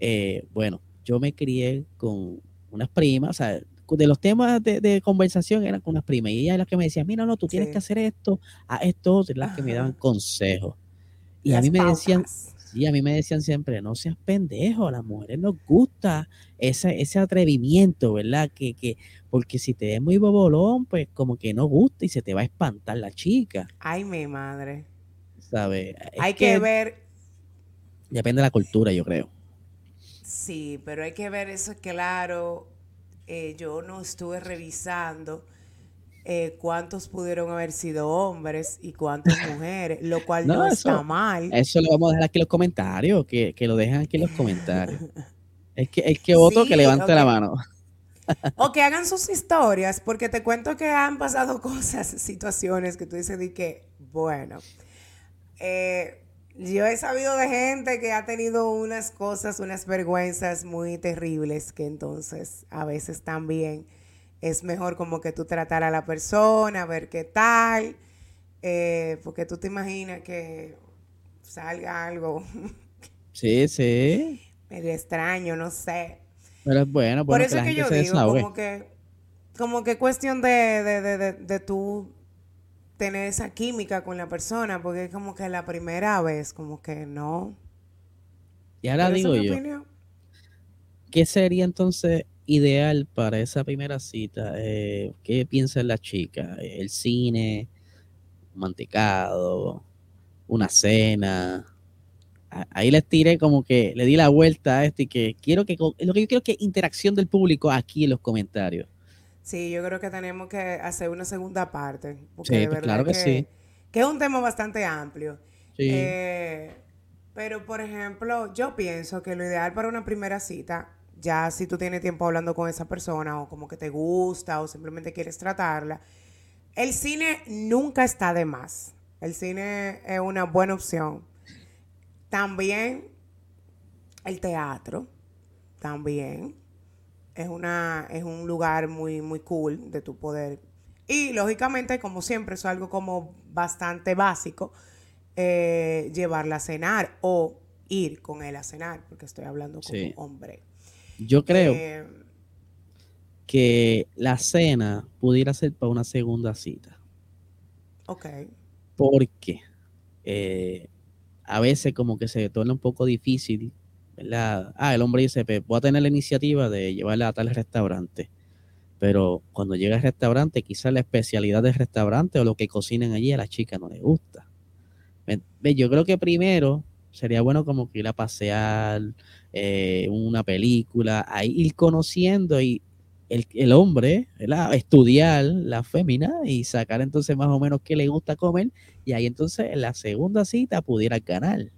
eh, bueno, yo me crié con unas primas, o sea, de los temas de, conversación eran con unas primas y ella es la que me decía, mira, no, tú tienes que hacer esto, a esto, es las que me daban consejos. Y a mí me decían, sí, a mí me decían siempre, no seas pendejo, a las mujeres nos gusta ese, ese atrevimiento, ¿verdad? Que, que, porque si te ves muy bobolón, pues como que no gusta y se te va a espantar la chica. Ay, mi madre. ¿Sabes? Hay que ver. Depende de la cultura, yo creo. Sí, pero hay que ver eso claro. Eh, yo no estuve revisando eh, cuántos pudieron haber sido hombres y cuántas mujeres, lo cual no, está mal. Eso lo vamos a dejar aquí en los comentarios, que, lo dejen aquí en los comentarios. (laughs) es que, es que otro que levante la mano. (laughs) o que hagan sus historias, porque te cuento que han pasado (laughs) cosas, situaciones que tú dices de que, bueno, eh, yo he sabido de gente que ha tenido unas cosas, unas vergüenzas muy terribles, que entonces a veces también es mejor como que tú tratar a la persona, ver qué tal, eh, porque tú te imaginas que salga algo. (laughs) Sí, sí. Medio extraño, no sé. Pero es bueno, por eso es que yo digo, como que, como que cuestión de, de, de, de, de tú tener esa química con la persona, porque es como que la primera vez, como que no. Y ahora digo yo, ¿qué sería entonces ideal para esa primera cita? Eh, ¿Qué piensa la chica? ¿El cine? ¿Mantecado? ¿Una cena? Ahí les tiré como que le di la vuelta a esto y que quiero que lo que yo quiero que interacción del público aquí en los comentarios. Sí, yo creo que tenemos que hacer una segunda parte. Porque sí, pues claro que, sí. Que es un tema bastante amplio. Sí. Eh, pero, por ejemplo, yo pienso que lo ideal para una primera cita, ya si tú tienes tiempo hablando con esa persona o como que te gusta o simplemente quieres tratarla, el cine nunca está de más. El cine es una buena opción. También el teatro, también es, una, es un lugar muy, muy cool de tu poder. Y lógicamente, como siempre, es algo como bastante básico, eh, llevarla a cenar o ir con él a cenar, porque estoy hablando como hombre. Yo creo eh, que la cena pudiera ser para una segunda cita. Ok. Porque eh, a veces como que se torna un poco difícil Ah, el hombre dice, pues, voy a tener la iniciativa de llevarla a tal restaurante. Pero cuando llega al restaurante, quizás la especialidad del restaurante o lo que cocinen allí a la chica no le gusta. Yo creo que primero sería bueno como que ir a pasear, eh, una película, ahí ir conociendo y el, el hombre, estudiar la fémina y sacar entonces más o menos qué le gusta comer y ahí entonces en la segunda cita pudiera ganar.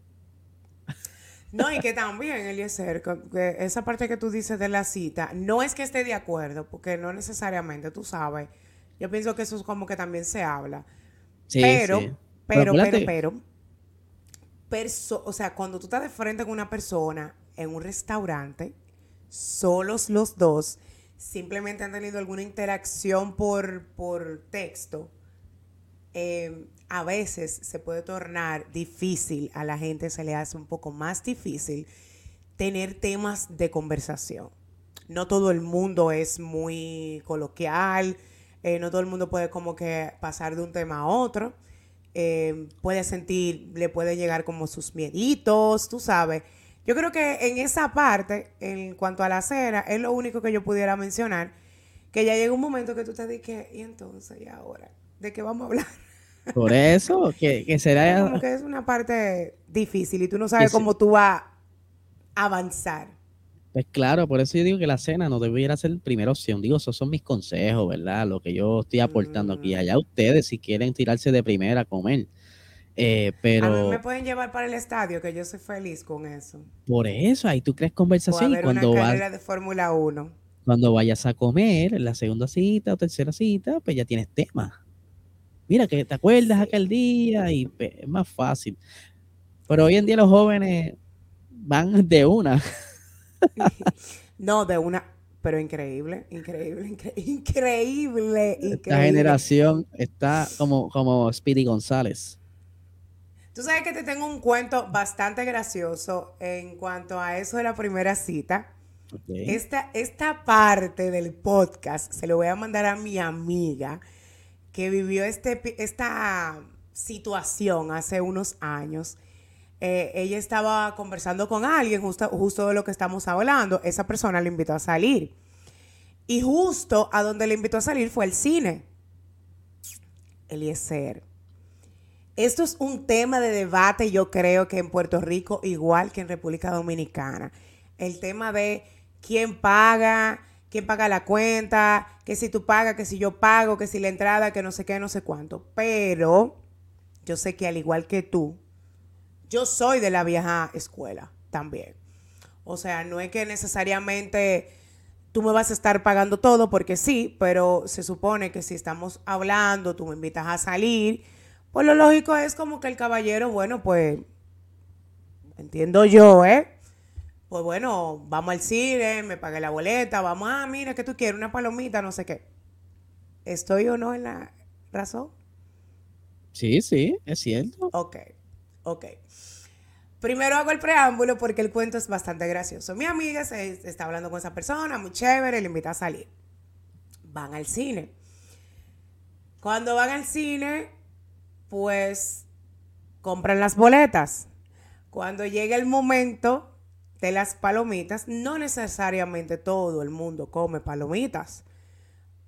No, y que también, Eliezer, que esa parte que tú dices de la cita, no es que esté de acuerdo, porque no necesariamente, tú sabes. Yo pienso que eso es como que también se habla. Sí, pero, pero, pero, pero, o sea, cuando tú estás de frente con una persona en un restaurante, solos los dos, simplemente han tenido alguna interacción por, por texto, eh, a veces se puede tornar difícil, a la gente se le hace un poco más difícil tener temas de conversación. No todo el mundo es muy coloquial, eh, no todo el mundo puede como que pasar de un tema a otro. Eh, puede sentir, le puede llegar como sus mieditos, tú sabes. Yo creo que en esa parte, en cuanto a la cena, es lo único que yo pudiera mencionar, que ya llega un momento que tú te dices, ¿y entonces? ¿Y ahora? ¿De qué vamos a hablar? (laughs) Por eso, que, será... Como que es una parte difícil y tú no sabes cómo tú vas a avanzar. Pues claro, por eso yo digo que la cena no debiera ser primera opción. Digo, esos son mis consejos, ¿verdad? Lo que yo estoy aportando aquí. Mm. Allá ustedes, si quieren tirarse de primera a comer. Eh, pero. A mí me pueden llevar para el estadio, que yo soy feliz con eso. Por eso, ahí tú crees conversación y cuando una vas, carrera de Fórmula 1. cuando vayas a comer, en la segunda cita o tercera cita, pues ya tienes tema. Mira, que te acuerdas Sí. aquel día y pues, es más fácil. Pero hoy en día los jóvenes van de una. (laughs) No, de una, pero increíble, increíble, incre- increíble, Esta increíble. generación está como, como Speedy González. Tú sabes que te tengo un cuento bastante gracioso en cuanto a eso de la primera cita. Esta, esta parte del podcast se lo voy a mandar a mi amiga que vivió este, esta situación hace unos años. Eh, ella estaba conversando con alguien justo, justo de lo que estamos hablando. Esa persona le invitó a salir. Y justo a donde le invitó a salir fue el cine. Eliezer. Esto es un tema de debate, yo creo que en Puerto Rico, igual que en República Dominicana. El tema de quién paga, quién paga la cuenta, que si tú pagas, que si yo pago, que si la entrada, que no sé qué, no sé cuánto. Pero yo sé que al igual que tú, yo soy de la vieja escuela también. O sea, no es que necesariamente tú me vas a estar pagando todo porque sí, pero se supone que si estamos hablando, tú me invitas a salir, pues lo lógico es como que el caballero, bueno, pues entiendo yo, ¿eh? Pues bueno, vamos al cine, me pagué la boleta, vamos, ah, mira, que tú quieres? Una palomita, no sé qué. ¿Estoy o no en la razón? Sí, sí, es cierto. Ok, ok. Primero hago el preámbulo porque el cuento es bastante gracioso. Mi amiga se, está hablando con esa persona, muy chévere, le invita a salir. Van al cine. Cuando van al cine, pues compran las boletas. Cuando llega el momento de las palomitas, no necesariamente todo el mundo come palomitas.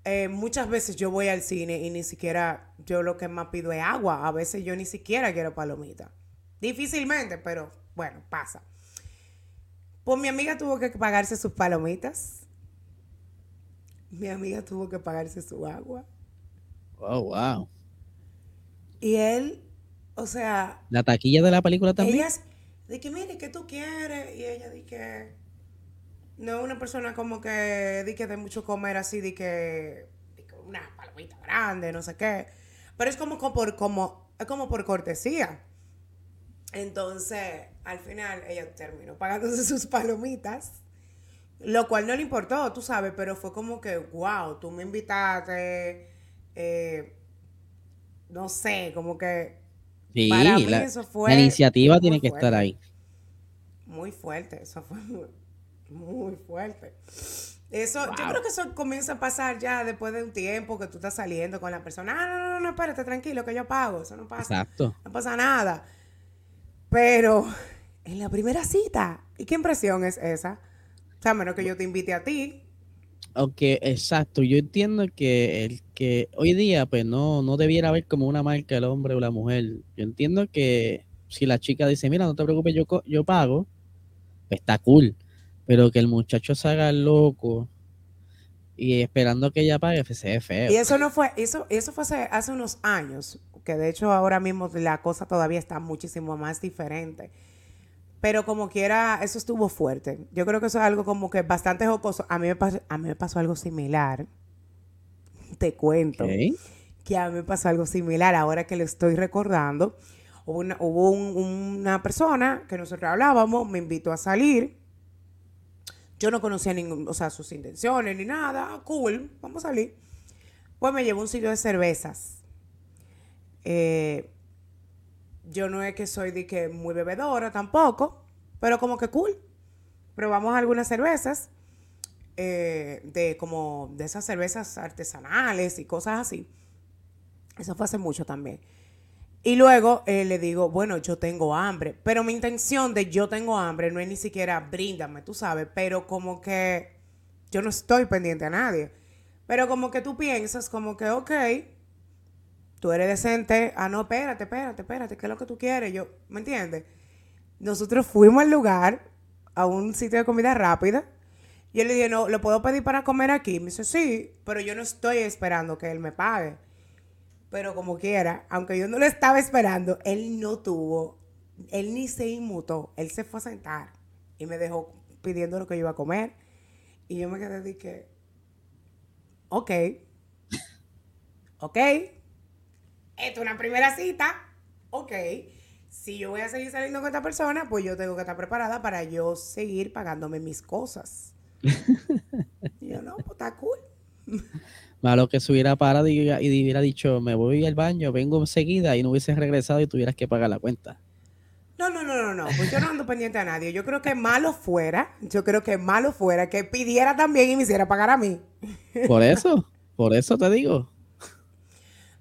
Eh, muchas veces yo voy al cine y ni siquiera yo lo que más pido es agua. A veces yo ni siquiera quiero palomita. Difícilmente, pero bueno, pasa. Pues mi amiga tuvo que pagarse sus palomitas. Mi amiga tuvo que pagarse su agua. Oh, wow. Y él, o sea, La taquilla de la película también. ellas, de que mire, ¿qué tú quieres? Y ella di que no es una persona como que di que de mucho comer así, di que, di que una palomita grande, no sé qué. Pero es como, como por como es como por cortesía. Entonces, al final ella terminó pagándose (laughs) sus palomitas. Lo cual no le importó, tú sabes, pero fue como que, wow, tú me invitaste, eh, no sé, como que Sí, para mí la, eso fue la iniciativa tiene que estar ahí. Muy fuerte, eso fue muy, muy fuerte. Eso, yo creo que eso comienza a pasar ya después de un tiempo que tú estás saliendo con la persona. Ah, no, no, no, no, espérate, tranquilo, que yo pago. Eso no pasa. Exacto. No pasa nada. Pero en la primera cita, ¿y qué impresión es esa? O sea, menos que yo te invite a ti. Aunque, exacto, yo entiendo que el que hoy día, pues no, no debiera haber como una marca el hombre o la mujer. Yo entiendo que si la chica dice, mira, no te preocupes, yo, yo pago, pues está cool. Pero que el muchacho se haga loco y esperando que ella pague, pues se ve feo. Y eso no fue, eso, eso fue hace, hace unos años, que de hecho ahora mismo la cosa todavía está muchísimo más diferente. Pero como quiera, eso estuvo fuerte. Yo creo que eso es algo como que bastante jocoso. A mí me pasó, a mí me pasó algo similar. Te cuento que a mí me pasó algo similar ahora que lo estoy recordando. Hubo una, hubo un- una persona que nosotros hablábamos, me invitó a salir. Yo no conocía ningún, o sea, sus intenciones ni nada. Ah, Cool, vamos a salir. Pues me llevó a un sitio de cervezas. Eh, yo no es que soy de que muy bebedora tampoco, pero como que cool. Probamos algunas cervezas, eh, de como de esas cervezas artesanales y cosas así. Eso fue hace mucho también. Y luego eh, le digo, bueno, yo tengo hambre. Pero mi intención de yo tengo hambre no es ni siquiera bríndame, tú sabes. Pero como que yo no estoy pendiente a nadie. Pero como que tú piensas, como que, ok, tú eres decente. Ah, no, espérate, espérate, espérate, ¿qué es lo que tú quieres? Yo, ¿me entiendes? Nosotros fuimos al lugar, a un sitio de comida rápida. Y yo le dije, no, ¿lo puedo pedir para comer aquí? Me dice, sí, pero yo no estoy esperando que él me pague. Pero como quiera, aunque yo no lo estaba esperando, él no tuvo, él ni se inmutó, él se fue a sentar y me dejó pidiendo lo que yo iba a comer. Y yo me quedé de que, ok, ok, esto es una primera cita, ok. Si yo voy a seguir saliendo con esta persona, pues yo tengo que estar preparada para yo seguir pagándome mis cosas. (laughs) yo, no, pues está cool. (laughs) Malo que se hubiera parado y, y hubiera dicho, me voy al baño, vengo enseguida y no hubiese regresado y tuvieras que pagar la cuenta. No, no, no, no, no. Pues yo no ando pendiente a nadie. Yo creo que malo fuera, yo creo que malo fuera que pidiera también y me hiciera pagar a mí. Por eso, por eso te digo.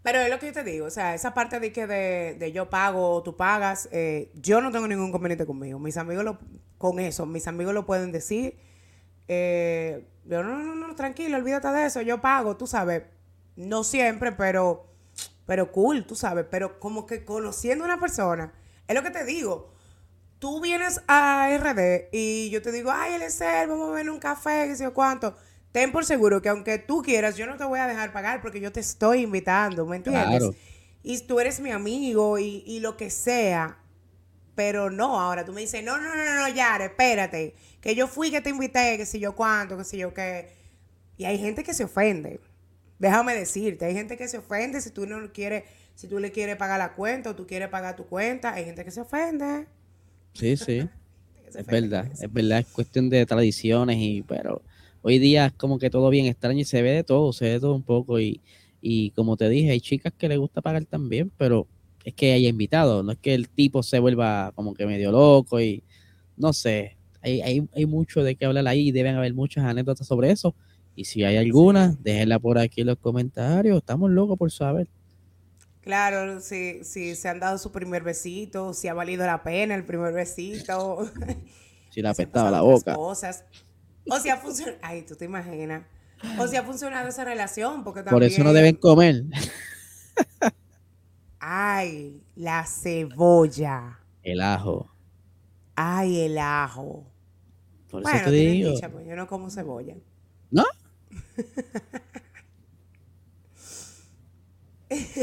Pero es lo que yo te digo, o sea, esa parte de que de, yo pago o tú pagas, eh, yo no tengo ningún inconveniente conmigo. Mis amigos lo, con eso, mis amigos lo pueden decir. Eh, yo, no, no, no, tranquilo, olvídate de eso, yo pago, tú sabes. No siempre, pero, pero cool, tú sabes. Pero como que conociendo a una persona es lo que te digo. Tú vienes a RD y yo te digo, ay, Eliezer, vamos a ver un café, qué sé yo cuánto. Ten por seguro que aunque tú quieras, yo no te voy a dejar pagar porque yo te estoy invitando, ¿me entiendes? Y tú eres mi amigo y, lo que sea. Pero no, ahora tú me dices, no, no, no, no, Yare, espérate. Que yo fui que te invité, que sé yo cuánto, que sé yo qué. Y hay gente que se ofende. Déjame decirte, hay gente que se ofende si tú no quieres si tú le quieres pagar la cuenta o tú quieres pagar tu cuenta, hay gente que se ofende. Sí, sí. (laughs) es verdad, es verdad, es cuestión de tradiciones y pero hoy día es como que todo bien extraño y se ve de todo, se ve de todo un poco y, y como te dije, hay chicas que le gusta pagar también, pero es que haya invitado, no es que el tipo se vuelva como que medio loco y no sé, hay, hay, hay mucho de qué hablar ahí y deben haber muchas anécdotas sobre eso. Y si hay alguna, déjenla por aquí en los comentarios. Estamos locos por saber. Claro, si, si se han dado su primer besito, si ha valido la pena el primer besito. (laughs) Si le ha (laughs) apestado la boca. Cosas. O si ha funcionado. Ay, tú te imaginas. O si ha funcionado esa relación. Porque también... Por eso no deben comer. Ay, la cebolla. El ajo. Ay, el ajo. Por eso te digo. pues yo no como cebolla. ¿No? (laughs)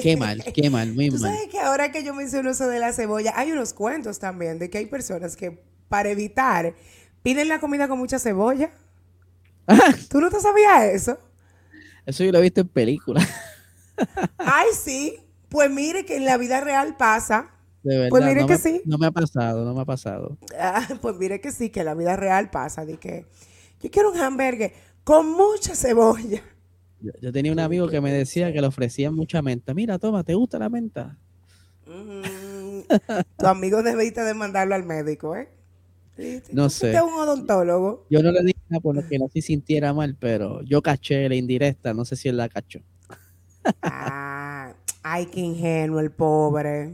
Qué mal, qué mal, muy ¿Tú mal. sabes que ahora que yo menciono eso de la cebolla, hay unos cuentos también de que hay personas que para evitar piden la comida con mucha cebolla. (laughs) ¿Tú no te sabías eso? Eso yo lo he visto en películas. Ay, (laughs) sí. Pues mire que en la vida real pasa. De verdad, pues mire no que me, sí. No me ha pasado, no me ha pasado. Ah, (laughs) pues mire que sí, que en la vida real pasa. De que yo quiero un hamburger con mucha cebolla. Yo, tenía un amigo que me decía que le ofrecían mucha menta. Mira, toma, ¿te gusta la menta? Mm, tu amigo debiste de mandarlo al médico, ¿eh? No sé. un odontólogo? Yo no le dije nada por lo que no se sintiera mal, pero yo caché la indirecta, no sé si él la cachó. ah, ay, qué ingenuo el pobre.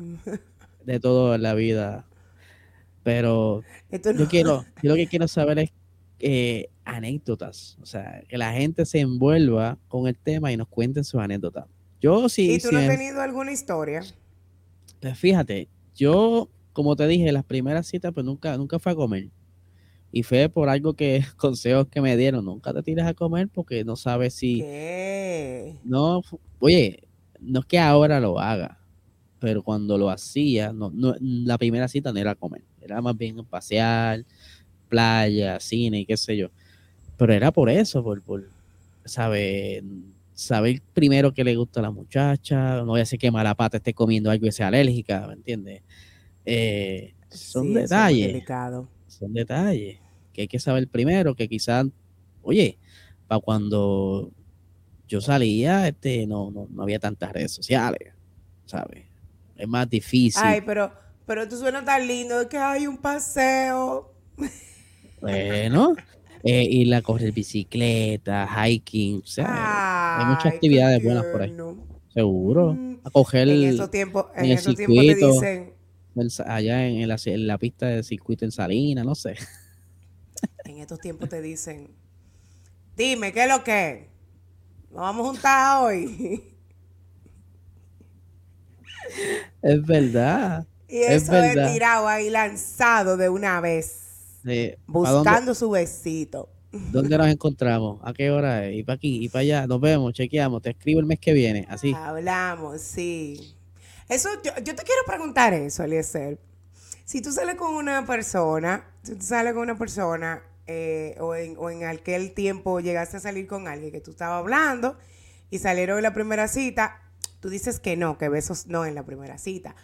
De todo en la vida. Pero yo quiero, yo lo que quiero saber es eh, anécdotas, o sea, que la gente se envuelva con el tema y nos cuenten sus anécdotas. Yo sí. ¿Y tú no has tenido alguna historia? Pues fíjate, yo, como te dije, las primeras citas, pues nunca, nunca fue a comer. Y fue por algo que, (laughs) consejos que me dieron, nunca te tires a comer porque no sabes si... No, oye, no es que ahora lo haga, pero cuando lo hacía, no, no, la primera cita no era comer, era más bien pasear, playa, cine y qué sé yo. Pero era por eso, por, por saber, saber primero que le gusta a la muchacha, no voy a hacer que mala pata esté comiendo algo y sea alérgica, ¿me entiendes? Eh, son detalles. Son detalles que hay que saber primero, que quizás, oye, para cuando yo salía, este, no, no, no había tantas redes sociales, ¿sabes? Es más difícil. Ay, pero, pero tú suena tan lindo que hay un paseo. Bueno, eh, ir a correr bicicleta, hiking, o sea, hay muchas actividades buenas por ahí. Seguro. Mm. A coger en esos tiempos, en, el circuito, dicen, allá en la, en la, pista de circuito en Salina, no sé. (laughs) En estos tiempos te dicen, dime, ¿qué es lo que? Nos vamos a juntar hoy. (laughs) Es verdad. Y eso es, tirado ahí lanzado de una vez. buscando su besito. ¿Dónde nos encontramos? ¿A qué hora es? Y para aquí, y para allá. Nos vemos, chequeamos. Te escribo el mes que viene. Así. Hablamos, sí. Eso, yo, yo te quiero preguntar eso, Eliezer. Si tú sales con una persona, si tú sales con una persona, eh, o, en, o en aquel tiempo llegaste a salir con alguien que tú estabas hablando y salieron en la primera cita, tú dices que no, que besos no en la primera cita.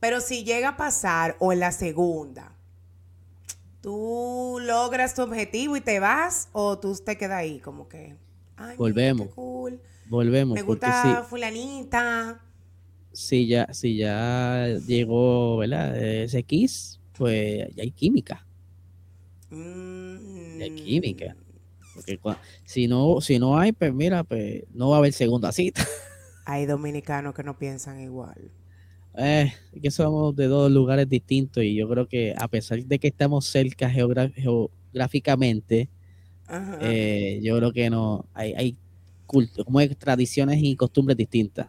Pero si llega a pasar o en la segunda, tú logras tu objetivo y te vas o tú te quedas ahí como que, ay, Volvemos. qué cool. Volvemos. Me porque gusta sí, fulanita. Si ya, si ya llegó, ¿verdad? Ese kiss, pues ya hay química. Mm. Ya hay química. Porque cua- si no, si no hay, pues mira, pues no va a haber segunda cita. (laughs) Hay dominicanos que no piensan igual. Eh, es que somos de dos lugares distintos y yo creo que a pesar de que estamos cerca geográficamente, Ajá. eh, yo creo que no hay, hay como hay tradiciones y costumbres distintas.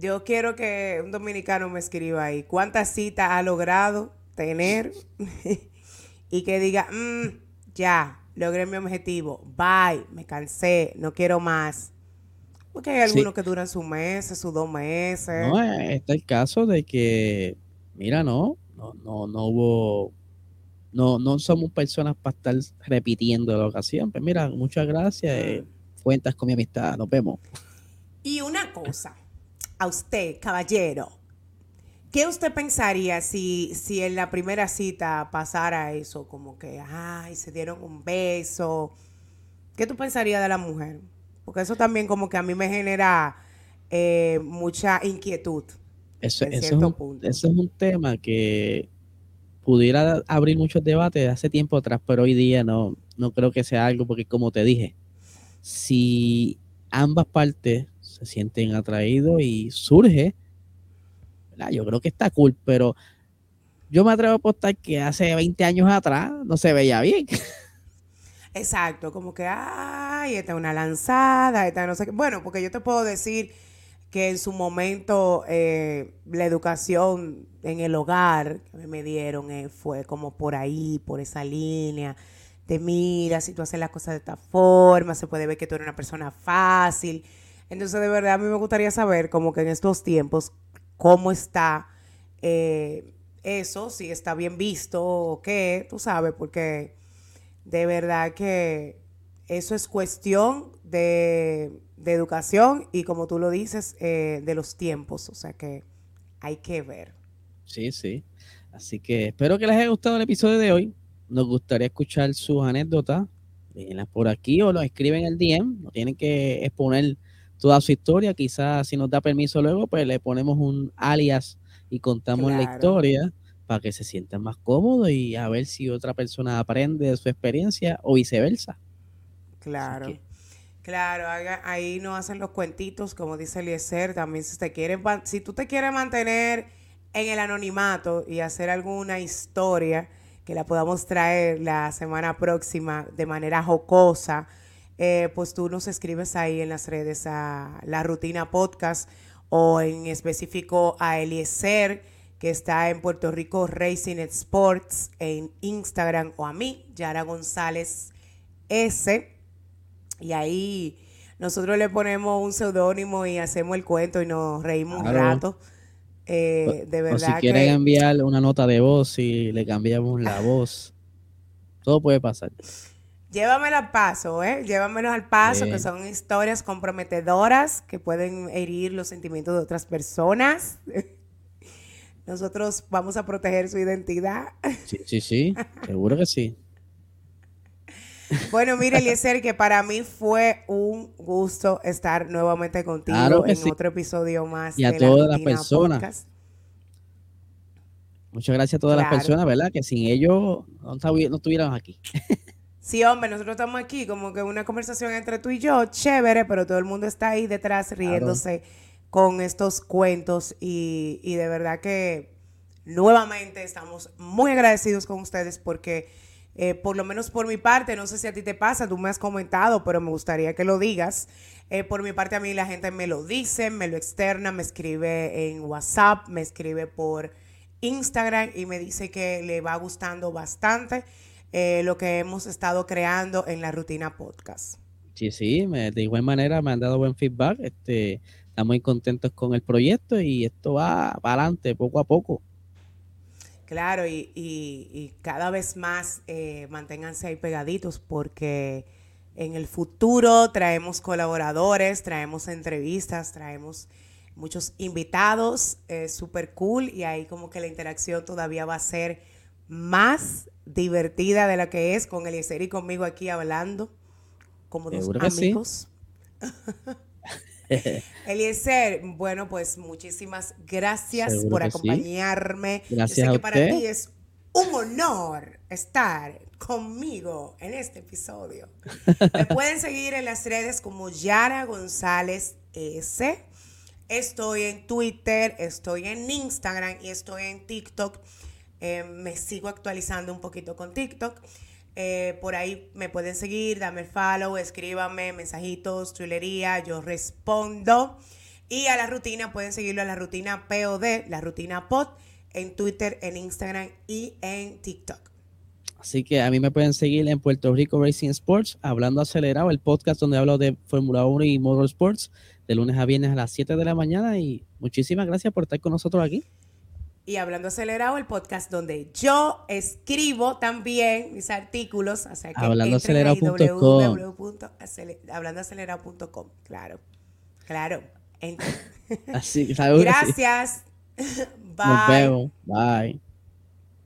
Yo quiero que un dominicano me escriba ahí cuántas citas ha logrado tener (laughs) y que diga, "Mm, ya, logré mi objetivo, bye, me cansé, no quiero más. Porque hay Sí. algunos que duran sus meses, sus dos meses. No, eh, está el caso de que, mira, no, no, no, no hubo, no, no somos personas para estar repitiendo la ocasión. Pues mira, muchas gracias, eh, cuentas con mi amistad, nos vemos. Y una cosa, a usted, caballero, ¿qué usted pensaría si, si en la primera cita pasara eso? Como que, ay, se dieron un beso. ¿Qué tú pensarías de la mujer? Porque eso también como que a mí me genera eh, mucha inquietud. Eso, En eso es cierto un, punto. eso es un tema que pudiera abrir muchos debates hace tiempo atrás, pero hoy día no, no creo que sea algo, porque como te dije, si ambas partes se sienten atraídos y surge, yo creo que está cool, pero yo me atrevo a apostar que hace 20 años atrás no se veía bien. (laughs) Exacto, como que, ay, esta es una lanzada, esta no sé qué. Bueno, porque yo te puedo decir que en su momento eh, la educación en el hogar que me dieron eh, fue como por ahí, por esa línea. Te mira, si tú haces las cosas de esta forma, se puede ver que tú eres una persona fácil. Entonces, de verdad, a mí me gustaría saber, como que en estos tiempos, cómo está eh, eso, si está bien visto o qué, tú sabes, porque de verdad que eso es cuestión de, de educación y como tú lo dices, eh, de los tiempos. O sea que hay que ver. Sí, sí. Así que espero que les haya gustado el episodio de hoy. Nos gustaría escuchar sus anécdotas. Déjenlas por aquí o lo escriben en el DM. No tienen que exponer toda su historia. Quizás si nos da permiso luego, pues le ponemos un alias y contamos la historia para que se sientan más cómodos y a ver si otra persona aprende de su experiencia o viceversa. Claro. que- Claro, haga- ahí nos hacen los cuentitos, como dice Eliezer, también si te quiere, man- si tú te quieres mantener en el anonimato y hacer alguna historia que la podamos traer la semana próxima de manera jocosa, eh, pues tú nos escribes ahí en las redes a la rutina podcast o en específico a Eliezer, que está en Puerto Rico Racing Sports en Instagram, o a mí, Yara González S. Y ahí nosotros le ponemos un seudónimo y hacemos el cuento y nos reímos un rato. Eh, de o si verdad quieren que enviar una nota de voz y le cambiamos la voz. Todo puede pasar. Llévamelo al paso, ¿eh? Llévamelos al paso, Bien. que son historias comprometedoras que pueden herir los sentimientos de otras personas. (laughs) Nosotros vamos a proteger su identidad. Sí, sí, sí. Seguro que sí. Bueno, mire, Eliezer, que para mí fue un gusto estar nuevamente contigo Claro en sí. otro episodio más Y a de la todas las Rutina personas. Podcast. Muchas gracias a todas Claro. las personas, ¿verdad? Que sin ellos no, no estuviéramos aquí. Sí, hombre, nosotros estamos aquí como que una conversación entre tú y yo, chévere, pero todo el mundo está ahí detrás riéndose con estos cuentos y, y de verdad que nuevamente estamos muy agradecidos con ustedes porque eh, por lo menos por mi parte, no sé si a ti te pasa, tú me has comentado, pero me gustaría que lo digas. Eh, por mi parte a mí la gente me lo dice, me lo externa, me escribe en WhatsApp, me escribe por Instagram y me dice que le va gustando bastante eh, lo que hemos estado creando en la rutina podcast. Sí, sí, de igual manera me han dado buen feedback. Este, estamos muy contentos con el proyecto y esto va para adelante poco a poco. Claro, y, cada vez más eh, manténganse ahí pegaditos porque en el futuro traemos colaboradores, traemos entrevistas, traemos muchos invitados, eh, súper cool y ahí como que la interacción todavía va a ser más divertida de la que es con Eliezer y conmigo aquí hablando como dos amigos. (laughs) Eliezer, bueno, pues muchísimas gracias por acompañarme. Gracias Yo sé que para ti es un honor estar conmigo en este episodio. Me (laughs) pueden seguir en las redes como Yara González S. Estoy en Twitter, estoy en Instagram y estoy en TikTok eh, me sigo actualizando un poquito con TikTok. Eh, por ahí me pueden seguir, dame follow, escríbanme mensajitos, chulería, yo respondo. Y a la rutina pueden seguirlo a la rutina POD, la rutina POD, en Twitter, en Instagram y en TikTok. Así que a mí me pueden seguir en Puerto Rico Racing Sports, hablando acelerado, el podcast donde hablo de Fórmula 1 y Motorsports, de lunes a viernes a las 7 de la mañana. Y muchísimas gracias por estar con nosotros aquí y Hablando Acelerado, el podcast donde yo escribo también mis artículos. O sea que hablandoacelerado.com. Claro, claro. (laughs) Así, Gracias. Bye. Nos vemos. Bye.